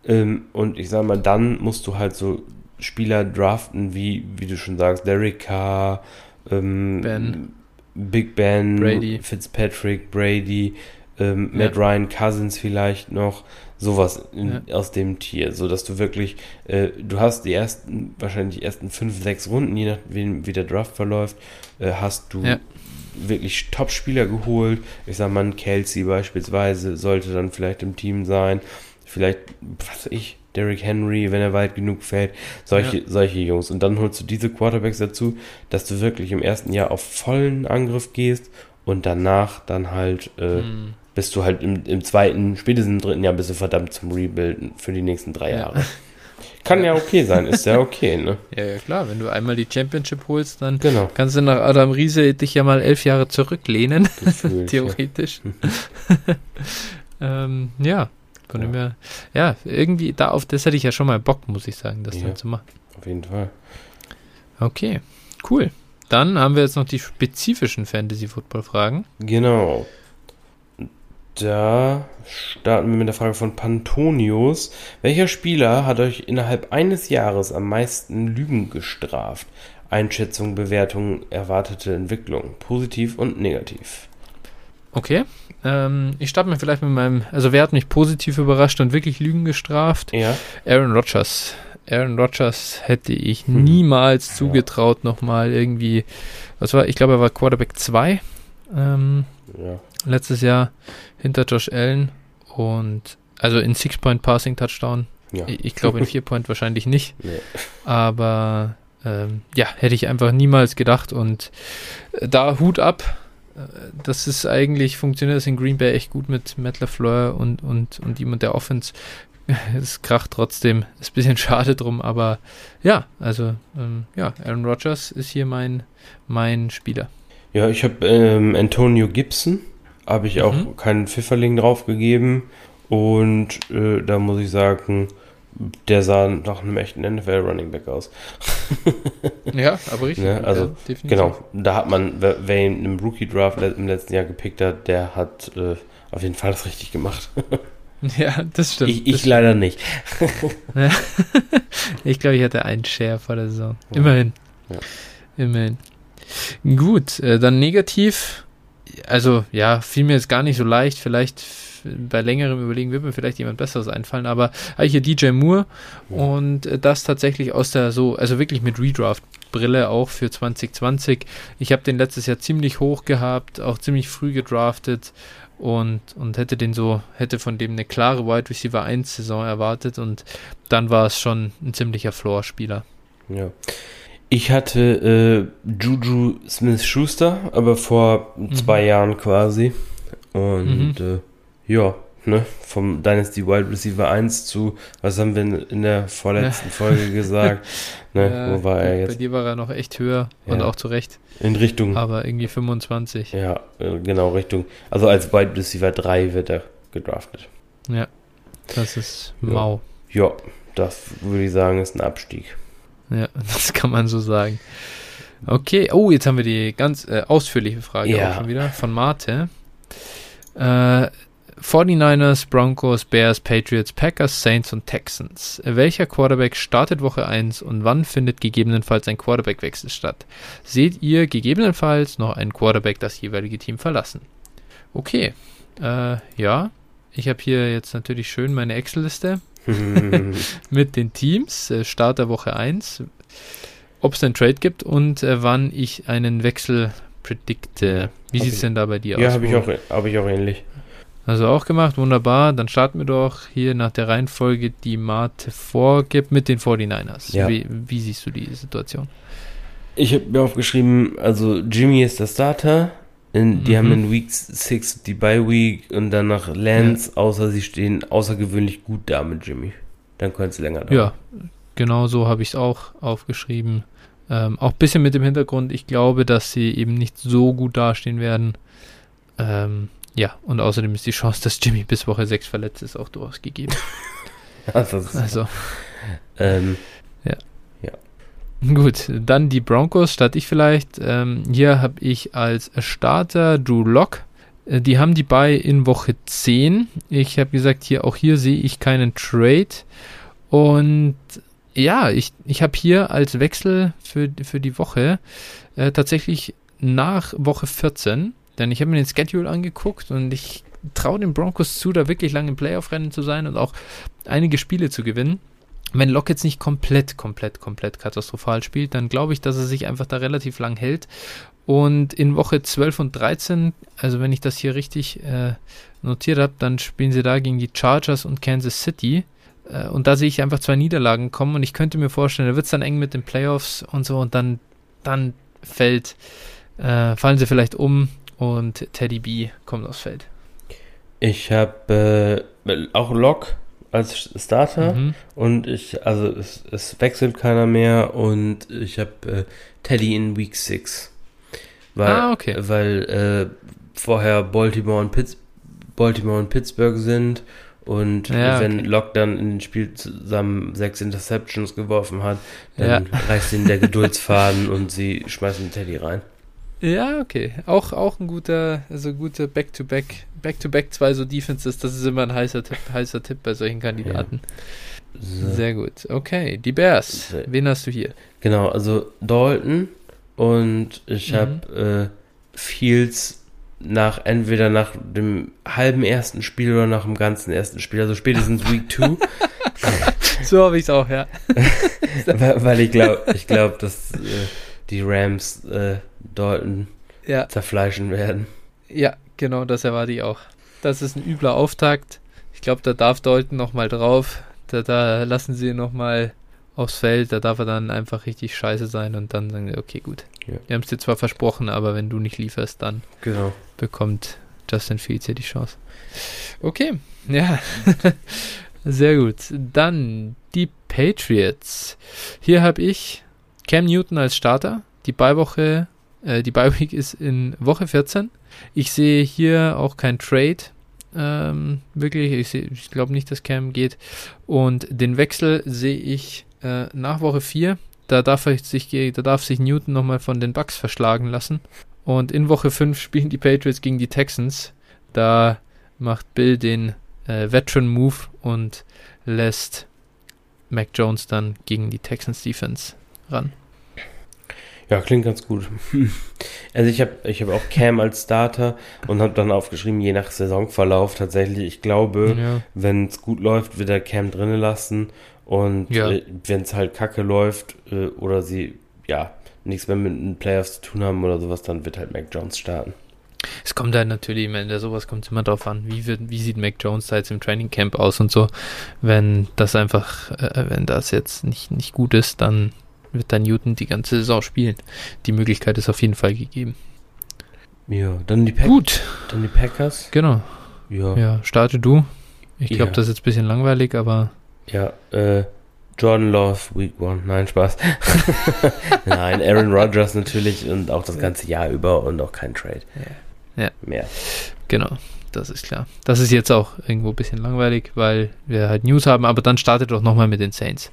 Ähm, und ich sag mal, dann musst du halt so Spieler draften, wie, wie du schon sagst, Derek Carr, ähm, Ben. Big Ben, Brady. Fitzpatrick, Brady, ähm, Ja. Matt Ryan, Cousins vielleicht noch, sowas in, Ja. aus dem Tier, so dass du wirklich, äh, du hast die ersten, wahrscheinlich die ersten fünf, sechs Runden, je nachdem wie der Draft verläuft, äh, hast du Ja. wirklich Top-Spieler geholt. Ich sag mal, ein Kelsey beispielsweise sollte dann vielleicht im Team sein. Vielleicht, was weiß ich, Derrick Henry, wenn er weit genug fällt. Solche, solche Jungs. Und dann holst du diese Quarterbacks dazu, dass du wirklich im ersten Jahr auf vollen Angriff gehst und danach dann halt, äh, Hm. Bist du halt im, im zweiten, spätestens im dritten Jahr bist du verdammt zum Rebuilden für die nächsten drei Ja. Jahre. Kann ja okay sein, ist ja okay, ne? Ja, ja, klar, wenn du einmal die Championship holst, dann Genau. kannst du nach Adam Riese dich ja mal elf Jahre zurücklehnen, Gefühlt, ja. theoretisch. ähm, ja, von dem her, ja, irgendwie, da auf das hätte ich ja schon mal Bock, muss ich sagen, das Ja. dann zu machen. Auf jeden Fall. Okay, cool. Dann haben wir jetzt noch die spezifischen Fantasy-Football-Fragen. Genau. Da starten wir mit der Frage von Pantonius. Welcher Spieler hat euch innerhalb eines Jahres am meisten Lügen gestraft? Einschätzung, Bewertung, erwartete Entwicklung. Positiv und negativ. Okay, ähm, ich starte mir vielleicht mit meinem, also wer hat mich positiv überrascht und wirklich Lügen gestraft? Ja. Aaron Rodgers. Aaron Rodgers hätte ich Hm. niemals zugetraut, nochmal irgendwie, was war, ich glaube, er war Quarterback 2 ähm, Ja. letztes Jahr hinter Josh Allen und also in Six-Point-Passing-Touchdown. ja. Ich, ich glaube in Vier-Point wahrscheinlich nicht, Nee. aber ähm, ja, hätte ich einfach niemals gedacht und äh, da Hut ab. Äh, Das ist eigentlich, funktioniert das in Green Bay echt gut mit Matt LaFleur und, und, und ihm und der Offense. Es kracht trotzdem. Ist ein bisschen schade drum, aber ja, also ähm, ja, Aaron Rodgers ist hier mein, mein Spieler. Ja, ich habe ähm, Antonio Gibson, habe ich auch Mhm. keinen Pfifferling drauf gegeben. Und äh, da muss ich sagen, der sah nach einem echten NFL-Running Back aus. Ja, aber richtig. Ne, also, ja, definitiv. Genau, da hat man, wer, wer ihn im Rookie-Draft im letzten Jahr gepickt hat, der hat äh, auf jeden Fall das richtig gemacht. Ja, das stimmt. ich das ich leider nicht. Ich glaube, ich hatte einen Share vor der Saison. Immerhin. Ja. Immerhin. Gut, äh, dann negativ. Also, ja, fiel mir jetzt gar nicht so leicht. Vielleicht bei längerem Überlegen wird mir vielleicht jemand Besseres einfallen. Aber ich hier DJ Moore Ja. und äh, das tatsächlich aus der so, also wirklich mit Redraft-Brille auch für 2020. Ich habe den letztes Jahr ziemlich hoch gehabt, auch ziemlich früh gedraftet und, und hätte den so, hätte von dem eine klare Wide Receiver 1 Saison erwartet und dann war es schon ein ziemlicher Floor-Spieler. Ja. Ich hatte äh, Juju Smith-Schuster, aber vor Mhm. zwei Jahren quasi. Und äh, ja, ne, vom Dynasty Wide Receiver 1 zu, was haben wir in, der vorletzten Folge gesagt? Ne, Ja, wo war er Bei jetzt? dir war er noch echt höher und Ja. auch zu Recht, In Richtung, aber irgendwie 25. ja, äh, genau, Richtung. Also als Wide Receiver 3 wird er gedraftet. Das ist Ja. mau. Ja, das würde ich sagen, ist ein Abstieg. Ja, das kann man so sagen. Okay, oh, jetzt haben wir die ganz äh, ausführliche Frage Ja. auch schon wieder von Marte. Äh, 49ers, Broncos, Bears, Patriots, Packers, Saints und Texans. Welcher Quarterback startet Woche 1 und wann findet gegebenenfalls ein Quarterbackwechsel statt? Seht ihr gegebenenfalls noch einen Quarterback das jeweilige Team verlassen? Okay, äh, ja. Ich habe hier jetzt natürlich schön meine Excel-Liste mit den Teams, äh, Start der Woche 1, ob es einen Trade gibt und äh, wann ich einen Wechsel predikte. Wie sieht es denn da bei dir ja, aus? habe ich, auch, hab ich auch ähnlich. Also auch gemacht, wunderbar. Dann starten wir doch hier nach der Reihenfolge, die Mate vorgibt, mit den 49ers. Ja. Wie, wie siehst du die Situation? Ich habe mir aufgeschrieben, also Jimmy ist der Starter. In, die Mhm. haben in Week 6 die Bye Week und dann nach Lance, außer sie stehen außergewöhnlich gut da mit Jimmy. Dann könnte es länger dauern. Ja, genau so habe ich es auch aufgeschrieben. Ähm, auch ein bisschen mit dem Hintergrund, ich glaube, dass sie eben nicht so gut dastehen werden. Ähm, ja, und außerdem ist die Chance, dass Jimmy bis Woche 6 verletzt ist, auch durchaus gegeben. Also, Also, ähm, gut, dann die Broncos, starte ich vielleicht. Ähm, hier habe ich als Starter Drew Lock. Äh, Die haben die bei in Woche 10. Ich habe gesagt, hier auch hier sehe ich keinen Trade. Und ja, ich, ich habe hier als Wechsel für, für die Woche äh, tatsächlich nach Woche 14, denn ich habe mir den Schedule angeguckt und ich traue den Broncos zu, da wirklich lange im Playoff-Rennen zu sein und auch einige Spiele zu gewinnen. Wenn Locke jetzt nicht komplett, komplett, komplett katastrophal spielt, dann glaube ich, dass er sich einfach da relativ lang hält. Und in Woche 12 und 13, also wenn ich das hier richtig äh, notiert habe, dann spielen sie da gegen die Chargers und Kansas City. Äh, und da sehe ich einfach zwei Niederlagen kommen und ich könnte mir vorstellen, da wird es dann eng mit den Playoffs und so und dann, dann fällt, äh, fallen sie vielleicht um und Teddy B kommt aufs Feld. Ich habe äh, auch Lock als Starter mhm. und ich, also es, es, wechselt keiner mehr und ich habe äh, Teddy in Week 6. Weil, ah, okay. Weil äh, vorher Baltimore und, Pitts, Baltimore und Pittsburgh sind und ja, wenn okay. Locke dann in den Spiel zusammen sechs Interceptions geworfen hat, dann ja. reißt ihn der Geduldsfaden und sie schmeißen Teddy rein. Ja, okay. Auch, auch ein guter, also guter Back-to-Back, Back-to-Back zwei so Defenses, das ist immer ein heißer Tipp, heißer Tipp bei solchen Kandidaten. Ja. So. Sehr gut. Okay, die Bears. So. Wen hast du hier? Genau, also Dalton und ich mhm. habe äh, Fields nach entweder nach dem halben ersten Spiel oder nach dem ganzen ersten Spiel, also spätestens Week 2. so habe ich es auch, ja. weil, weil, ich glaube, ich glaube, dass äh, die Rams äh, Dalton ja. zerfleischen werden. Ja, genau, das erwarte ich auch. Das ist ein übler Auftakt. Ich glaube, da darf Dalton nochmal drauf. Da, da lassen sie nochmal aufs Feld. Da darf er dann einfach richtig scheiße sein und dann sagen, okay, gut. Ja. Wir haben es dir zwar versprochen, aber wenn du nicht lieferst, dann genau. bekommt Justin Fields hier die Chance. Okay, ja. Sehr gut. Dann die Patriots. Hier habe ich Cam Newton als Starter. Die Beiwoche äh, die Bye Week ist in Woche 14. Ich sehe hier auch kein Trade. Ähm, wirklich, ich, ich glaube nicht, dass Cam geht. Und den Wechsel sehe ich äh, nach Woche 4. Da darf, sich, da darf sich Newton nochmal von den Bucks verschlagen lassen. Und in Woche 5 spielen die Patriots gegen die Texans. Da macht Bill den äh, Veteran Move und lässt Mac Jones dann gegen die Texans Defense ran. Ja, klingt ganz gut. Also ich habe ich hab auch Cam als Starter und habe dann aufgeschrieben, je nach Saisonverlauf tatsächlich. Ich glaube, ja. wenn es gut läuft, wird er Cam drinnen lassen und ja. äh, wenn es halt kacke läuft äh, oder sie ja nichts mehr mit den Playoffs zu tun haben oder sowas, dann wird halt Mac Jones starten. Es kommt halt natürlich am Ende, sowas kommt immer drauf an, wie, wird, wie sieht Mac Jones da jetzt im Training Camp aus und so. Wenn das einfach, äh, wenn das jetzt nicht, nicht gut ist, dann wird dann Newton die ganze Saison spielen. Die Möglichkeit ist auf jeden Fall gegeben. Ja, dann die Packers. Gut. Dann die Packers. Genau. Ja. Ja, starte du. Ich glaube, ja. das ist jetzt ein bisschen langweilig, aber. Ja, äh, Jordan Love, Week One. Nein, Spaß. Nein, Aaron Rodgers natürlich und auch das ganze Jahr über und auch kein Trade. Ja. Mehr. Genau, das ist klar. Das ist jetzt auch irgendwo ein bisschen langweilig, weil wir halt News haben, aber dann startet doch nochmal mit den Saints.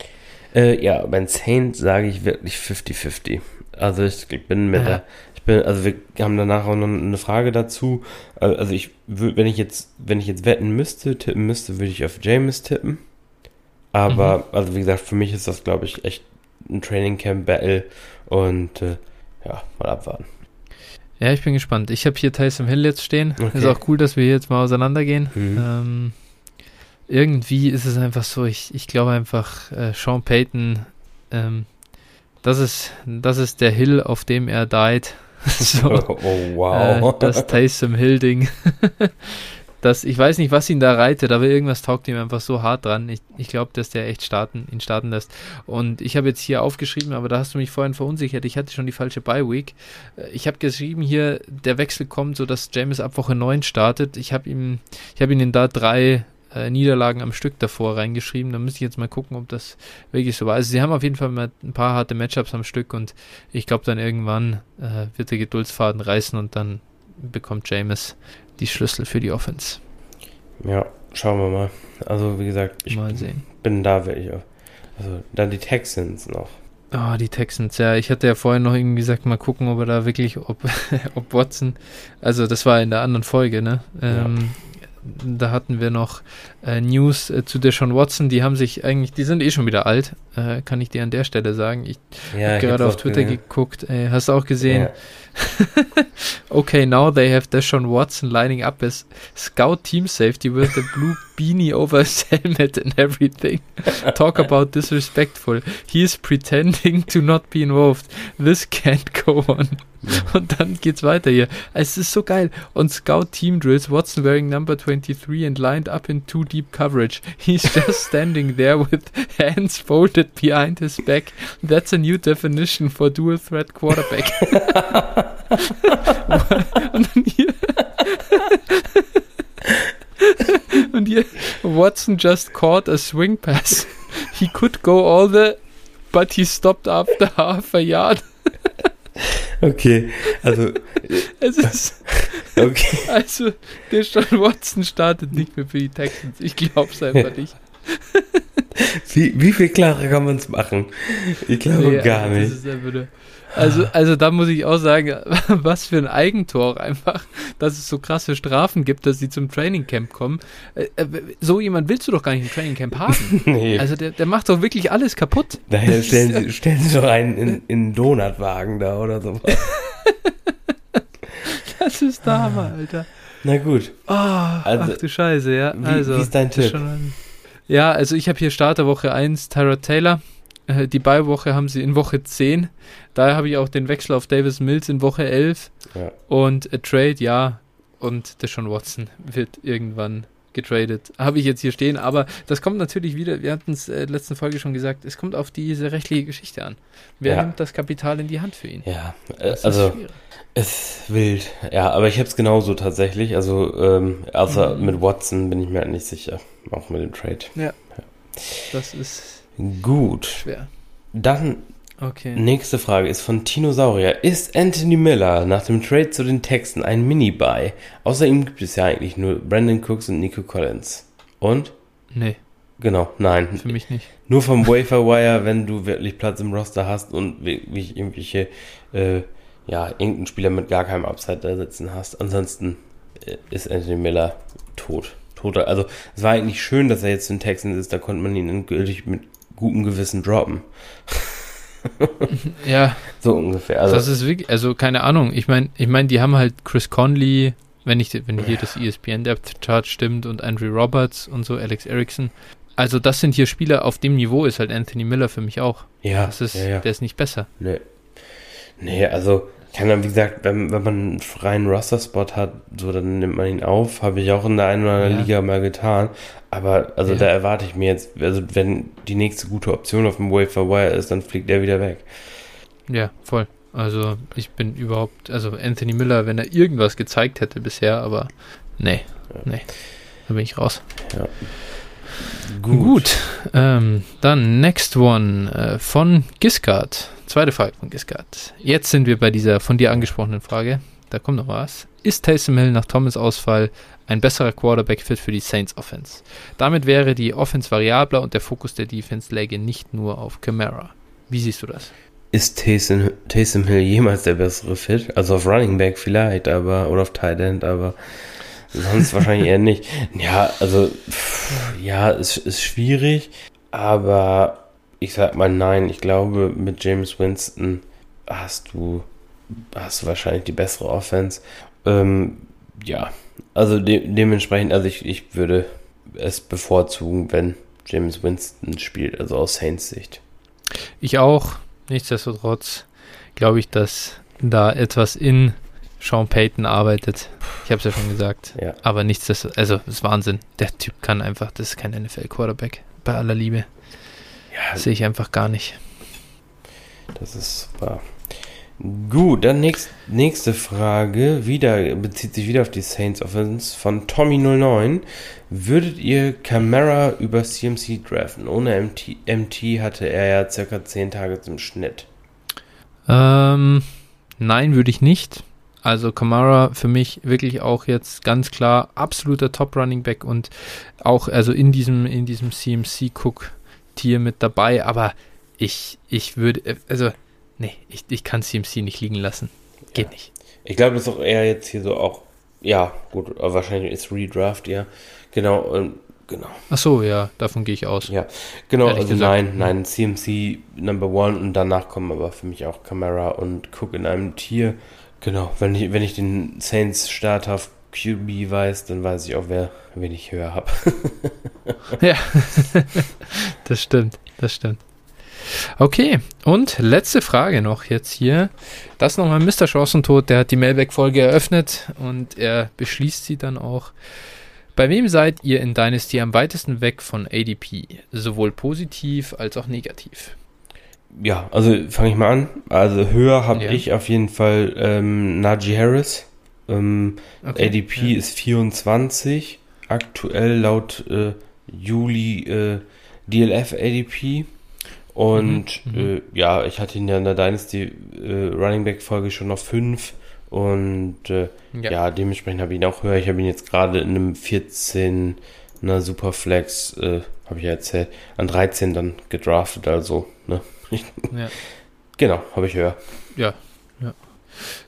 Äh, ja, beim Saint sage ich wirklich 50-50. Also ich bin mit der, ich bin, also wir haben danach auch noch eine Frage dazu. Äh, also ich würde, wenn ich jetzt, wenn ich jetzt wetten müsste, tippen müsste, würde ich auf James tippen. Aber, mhm. also wie gesagt, für mich ist das, glaube ich, echt ein Training Camp Battle und äh, ja, mal abwarten. Ja, ich bin gespannt. Ich habe hier Tyson Hill jetzt stehen. Okay. Ist auch cool, dass wir jetzt mal auseinandergehen. Mhm. Ähm, irgendwie ist es einfach so, ich, ich glaube einfach, äh, Sean Payton, ähm, das ist, das ist der Hill, auf dem er died. so, oh, wow. Äh, das Taysom Hill-Ding. das, ich weiß nicht, was ihn da reitet, aber irgendwas taugt ihm einfach so hart dran. Ich, ich glaube, dass der echt starten, ihn starten lässt. Und ich habe jetzt hier aufgeschrieben, aber da hast du mich vorhin verunsichert. Ich hatte schon die falsche Bye-Week. Äh, ich habe geschrieben hier, der Wechsel kommt, so dass James ab Woche 9 startet. Ich habe ihm, ich habe ihn da drei äh, Niederlagen am Stück davor reingeschrieben. Da müsste ich jetzt mal gucken, ob das wirklich so war. Also sie haben auf jeden Fall mal ein paar harte Matchups am Stück und ich glaube dann irgendwann äh, wird der Geduldsfaden reißen und dann bekommt James die Schlüssel für die Offense. Ja, schauen wir mal. Also wie gesagt, ich bin da wirklich auf. Also dann die Texans noch. Oh, die Texans, ja. Ich hatte ja vorhin noch irgendwie gesagt, mal gucken, ob er da wirklich, ob, ob Watson, also das war in der anderen Folge, ne? Ähm, ja da hatten wir noch äh, News äh, zu Deshaun Watson, die haben sich eigentlich, die sind eh schon wieder alt, äh, kann ich dir an der Stelle sagen. Ich Ja, habe gerade auf Twitter gesehen. geguckt, äh, hast du auch gesehen? Ja. okay, now they have Deshaun Watson lining up as scout team safety with the blue beanie over his helmet and everything. Talk about disrespectful. He is pretending to not be involved. This can't go on. Und dann geht's weiter hier. Es ist so geil. On Scout Team Drills, Watson wearing number 23 and lined up in too deep coverage. He's just standing there with hands folded behind his back. That's a new definition for dual threat quarterback. Und hier, Watson just caught a swing pass. He could go all the, but he stopped after half a yard. Okay, also, Es ist, okay. also, der Sean Watson startet nicht mehr für die Texans. Ich glaub's einfach nicht. Wie, wie viel klarer kann man es machen? Ich glaube Nee, gar also, das nicht. ist einfach nur- Also, also da muss ich auch sagen, was für ein Eigentor einfach, dass es so krasse Strafen gibt, dass sie zum Trainingcamp kommen. Äh, äh, So jemand willst du doch gar nicht im Trainingcamp haben. Nee, Also der, der macht doch wirklich alles kaputt. daher stellen Sie, stellen Sie doch einen in, in einen Donutwagen da oder so. Das ist Hammer, Alter. Na gut. Oh, Also, ach du Scheiße, ja. also, wie ist dein Tipp? ein- ja, also ich habe hier Starterwoche 1, Tyrod Taylor. Äh, Die Beiwoche haben sie in Woche 10. Daher habe ich auch den Wechsel auf Davis Mills in Woche 11. Ja. Und a Trade, ja. Und Deshaun Watson wird irgendwann getradet. Habe ich jetzt hier stehen. Aber das kommt natürlich wieder, wir hatten es äh, letzten Folge schon gesagt, es kommt auf diese rechtliche Geschichte an. Wer Ja. nimmt das Kapital in die Hand für ihn? Ja, äh, also schwierig. es ist wild. Ja, aber ich habe es genauso tatsächlich. Also ähm, außer Mhm. mit Watson bin ich mir halt nicht sicher. Auch mit dem Trade. Das ist Gut. schwer. Dann Okay. nächste Frage ist von Tinosaurier. Ist Anthony Miller nach dem Trade zu den Texten ein Mini-Buy? Außer ihm gibt es ja eigentlich nur Brandon Cooks und Nico Collins. Und? Nee, Genau, nein. für mich nicht. Nur vom Wafer Wire, wenn du wirklich Platz im Roster hast und wirklich irgendwelche, äh, ja, irgendeinen Spieler mit gar keinem Upside da sitzen hast. Ansonsten äh, ist Anthony Miller tot. Toter. Also, es war eigentlich schön, dass er jetzt in Texans ist, da konnte man ihn endgültig mit gutem Gewissen droppen. Ja, So ungefähr. Also, das ist wirklich, also keine Ahnung. Ich meine, ich meine, die haben halt Chris Conley, wenn ich, wenn hier das ESPN Depth Chart stimmt und Andrew Roberts und so, Alex Erickson. Also das sind hier Spieler, auf dem Niveau ist halt Anthony Miller für mich auch. ja, Das ist, ja, ja. der ist nicht besser. Nee. Nee, also, kann dann, wie gesagt, wenn, wenn man einen freien Roster-Spot hat, so, dann nimmt man ihn auf. Habe ich auch in der einen oder anderen Ja. Liga mal getan. Aber, also, Ja. da erwarte ich mir jetzt, also, wenn die nächste gute Option auf dem Wafer Wire ist, dann fliegt er wieder weg. Ja, voll. Also ich bin überhaupt, also Anthony Miller, wenn er irgendwas gezeigt hätte bisher, aber nee, Ja. nee, da bin ich raus. Gut. ähm, dann next one äh, von Giscard. Zweite Frage von Giscard. Jetzt sind wir bei dieser von dir angesprochenen Frage. Da kommt noch was. Ist Taysom Hill nach Thomas Ausfall ein besserer Quarterback-Fit für die Saints Offense? Damit wäre die Offense variabler und der Fokus der Defense läge nicht nur auf Camara. Wie siehst du das? Ist Taysom, Taysom Hill jemals der bessere Fit? Also auf Running Back vielleicht, aber, oder auf Tight End, aber sonst wahrscheinlich eher nicht. Ja, also, pff, ja, es ist schwierig, aber ich sag mal nein. Ich glaube, mit James Winston hast du, hast du wahrscheinlich die bessere Offense. Ähm, ja, also de dementsprechend, also ich, ich würde es bevorzugen, wenn James Winston spielt, also aus Saints Sicht. Ich auch. Nichtsdestotrotz glaube ich, dass da etwas in Sean Payton arbeitet. Ich habe es ja schon gesagt. Ja. Aber nichtsdestotrotz, also das ist Wahnsinn. Der Typ kann einfach, das ist kein NFL-Quarterback. Bei aller Liebe. Ja, sehe ich einfach gar nicht. Das ist super. Gut, dann nächst, nächste Frage, wieder, bezieht sich wieder auf die Saints Offense von Tommy09. Würdet ihr Camara über CMC draften? Ohne MT, MT hatte er ja circa 10 Tage im Schnitt. Ähm, nein, würde ich nicht. Also Kamara für mich wirklich auch jetzt ganz klar absoluter Top Running Back und auch also in diesem in diesem CMC Cook Tier mit dabei, aber ich ich würde also nee, ich, ich kann CMC nicht liegen lassen. Geht Ja. nicht. Ich glaube, das ist auch eher jetzt hier so auch, ja, gut, wahrscheinlich ist Redraft, ja. Genau, und Genau. Ach so, ja, davon gehe ich aus. Ja, genau. Ehrlich Also gesagt. nein, nein, CMC Number One und danach kommen aber für mich auch Camara und Cook in einem Tier. Genau, wenn ich, wenn ich den Saints Starthaft QB weiß, dann weiß ich auch, wer, wen ich höher habe. Ja, das stimmt, das stimmt. Okay, und letzte Frage noch jetzt hier. Das nochmal Mr. Chancentod, der hat die Mailback-Folge eröffnet und er beschließt sie dann auch. Bei wem seid ihr in Dynasty am weitesten weg von ADP? Sowohl positiv als auch negativ. Ja, also fange ich mal an. Also höher habe Ja. ich auf jeden Fall ähm, Najee Harris. Ähm, ADP ja. ist 24. Aktuell laut äh, Juli äh, DLF ADP. Und Mhm, mhm. Äh, ja, ich hatte ihn ja in der Dynasty äh, Running Back Folge schon auf 5. Und äh, ja. dementsprechend habe ich ihn auch höher. Ich habe ihn jetzt gerade in einem 14 einer Superflex, äh, habe ich ja erzählt, an 13 dann gedraftet. Also, ne? Ja. Genau, habe ich höher. Ja,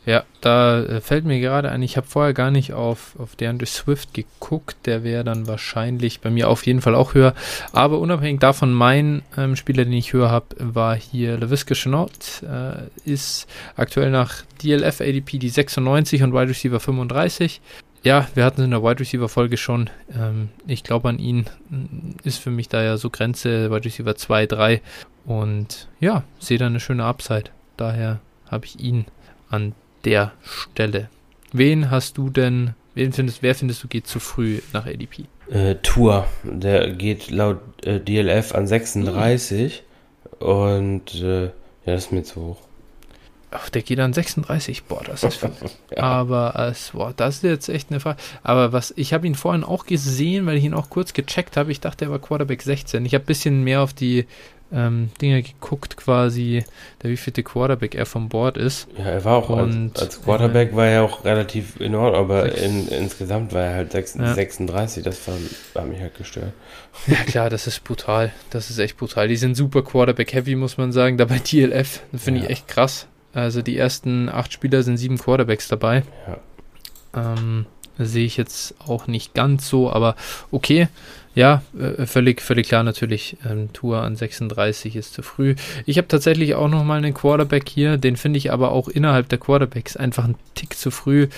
ja. Da äh, fällt mir gerade ein, ich habe vorher gar nicht auf, auf DeAndre Swift geguckt. Der wäre dann wahrscheinlich bei mir auf jeden Fall auch höher. Aber unabhängig davon, mein ähm, Spieler, den ich höher habe, war hier LaVisca Chenault. Äh, ist aktuell nach DLF ADP die 96 und Wide Receiver 35. Ja, wir hatten es in der Wide Receiver Folge schon. Ähm, ich glaube an ihn mm, ist für mich da ja so Grenze Wide Receiver 2, 3. Und ja, sehe da eine schöne Upside. Daher habe ich ihn an der Stelle. Wen hast du denn, wen findest, wer findest du geht zu früh nach ADP? Äh, Tour, der geht laut äh, DLF an 36 und äh, ja, das ist mir zu hoch. Ach, der geht an 36. Boah, das ist viel. Ja. Aber es, boah, das ist jetzt echt eine Frage. Aber was, ich habe ihn vorhin auch gesehen, weil ich ihn auch kurz gecheckt habe. Ich dachte, er war Quarterback 16. Ich habe ein bisschen mehr auf die ähm, Dinge geguckt, quasi, der wievielte Quarterback er vom Board ist. Ja, er war auch Und, als, als Quarterback war er auch relativ in Ordnung, aber Sechs- in, insgesamt war er halt 6, Ja. 36, das war, war mich halt gestört. Ja, klar, das ist brutal. Das ist echt brutal. Die sind super Quarterback-heavy, muss man sagen. Dabei TLF, das finde Ja. ich echt krass. Also die ersten acht Spieler sind sieben Quarterbacks dabei. Ja. Ähm, sehe ich jetzt auch nicht ganz so, aber okay. Ja, äh, völlig, völlig klar natürlich. Ähm, Tour an 36 ist zu früh. Ich habe tatsächlich auch noch mal einen Quarterback hier. Den finde ich aber auch innerhalb der Quarterbacks einfach einen Tick zu früh.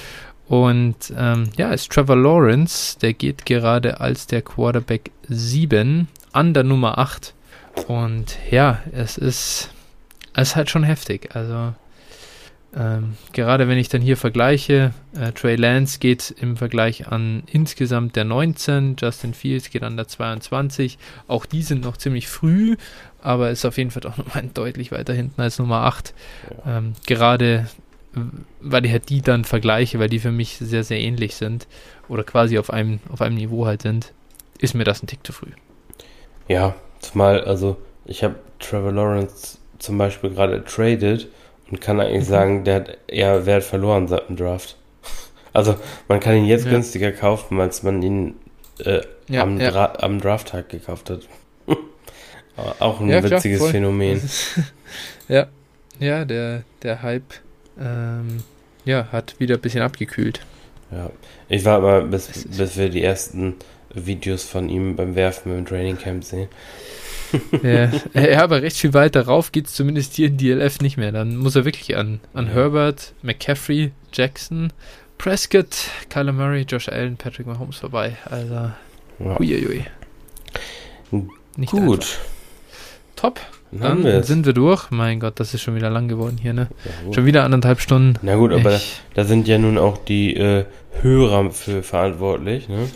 Und ähm, ja, ist Trevor Lawrence. Der geht gerade als der Quarterback 7 an der Nummer 8. Und ja, es ist, es ist halt schon heftig. Also ähm, gerade wenn ich dann hier vergleiche, äh, Trey Lance geht im Vergleich an insgesamt der 19, Justin Fields geht an der 22. Auch die sind noch ziemlich früh, aber ist auf jeden Fall auch nochmal deutlich weiter hinten als Nummer 8. Ähm, gerade weil ich halt die dann vergleiche, weil die für mich sehr, sehr ähnlich sind oder quasi auf einem, auf einem Niveau halt sind, ist mir das ein Tick zu früh. Ja, zumal, also ich habe Trevor Lawrence zum Beispiel gerade traded und kann eigentlich Mhm. sagen, der hat eher Wert verloren seit dem Draft. Also man kann ihn jetzt Ja. günstiger kaufen, als man ihn äh, Ja, am, ja. Dra am Drafttag gekauft hat. Auch ein klar, witziges voll. Phänomen. ja, ja, der, der Hype ähm, ja, hat wieder ein bisschen abgekühlt. Ja. Ich war aber, bis, bis wir die ersten Videos von ihm beim Werfen im Training Camp sehen. Ja, ja, aber recht viel weiter rauf geht es zumindest hier in DLF nicht mehr. Dann muss er wirklich an, an. Herbert, McCaffrey, Jackson, Prescott, Kyler Murray, Josh Allen, Patrick Mahomes vorbei. Also, Ja. huiuiui. Nicht einfach. Gut. Top. Dann Dann sind wir durch. Mein Gott, das ist schon wieder lang geworden hier, ne? Ja. Schon wieder anderthalb Stunden. Na gut, aber Ich- da sind ja nun auch die äh, Hörer für verantwortlich. Ne?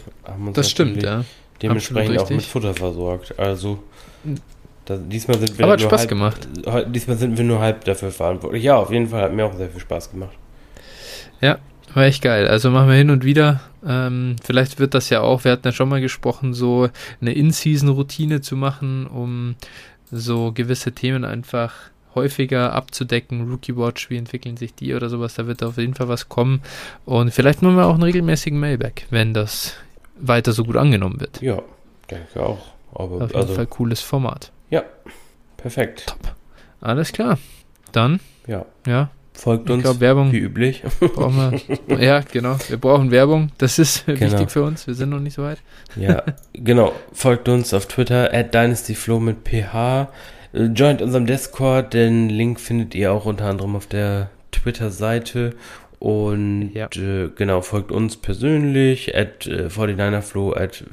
Das stimmt, ja. Dementsprechend auch mit. Futter versorgt. Also Diesmal sind wir Aber hat nur Spaß halb, gemacht. Diesmal sind wir nur halb dafür verantwortlich. Ja, auf jeden Fall hat mir auch sehr viel Spaß gemacht. War echt geil. Also machen wir hin und wieder. Ähm, vielleicht wird das ja auch, wir hatten ja schon mal gesprochen, so eine In-Season-Routine zu machen, um so gewisse Themen einfach häufiger abzudecken. Rookie Watch, wie entwickeln sich die oder sowas, da wird auf jeden Fall was kommen. Und vielleicht machen wir auch einen regelmäßigen Mailback, wenn das weiter so gut angenommen wird. Ja, denke auch. Aber Auf jeden also Fall cooles Format. perfekt. Alles klar. Dann, Ja, ja, Folgt Ich uns, glaube, Werbung wie üblich. brauchen wir. ja, genau. Wir brauchen Werbung. Das ist Genau. wichtig für uns. Wir sind noch nicht so weit. Ja, genau. Folgt uns auf Twitter, at dynastyflow mit ph. Äh, Joint unserem Discord, den Link findet ihr auch unter anderem auf der Twitter-Seite. Und Ja. äh, genau, folgt uns persönlich, at äh, 49erflow, at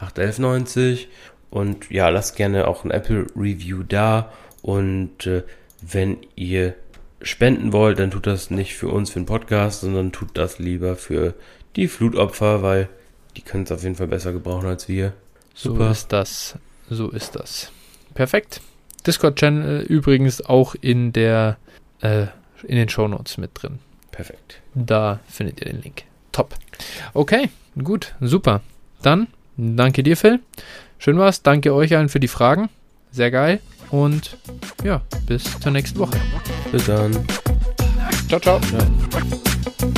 phil81190. Und ja, lasst gerne auch ein Apple-Review da. Und äh, wenn ihr spenden wollt, dann tut das nicht für uns, für den Podcast, sondern tut das lieber für die Flutopfer, weil die können es auf jeden Fall besser gebrauchen als wir. So Super. ist das. So ist das. Perfekt. Discord-Channel übrigens auch in der äh, in den Shownotes mit drin. Perfekt. Da findet ihr den Link. Top. Okay, gut, super. Dann danke dir, Phil. Schön war's. Danke euch allen für die Fragen. Sehr geil. Und ja, bis zur nächsten Woche. Bis dann. Ciao, ciao. Ciao.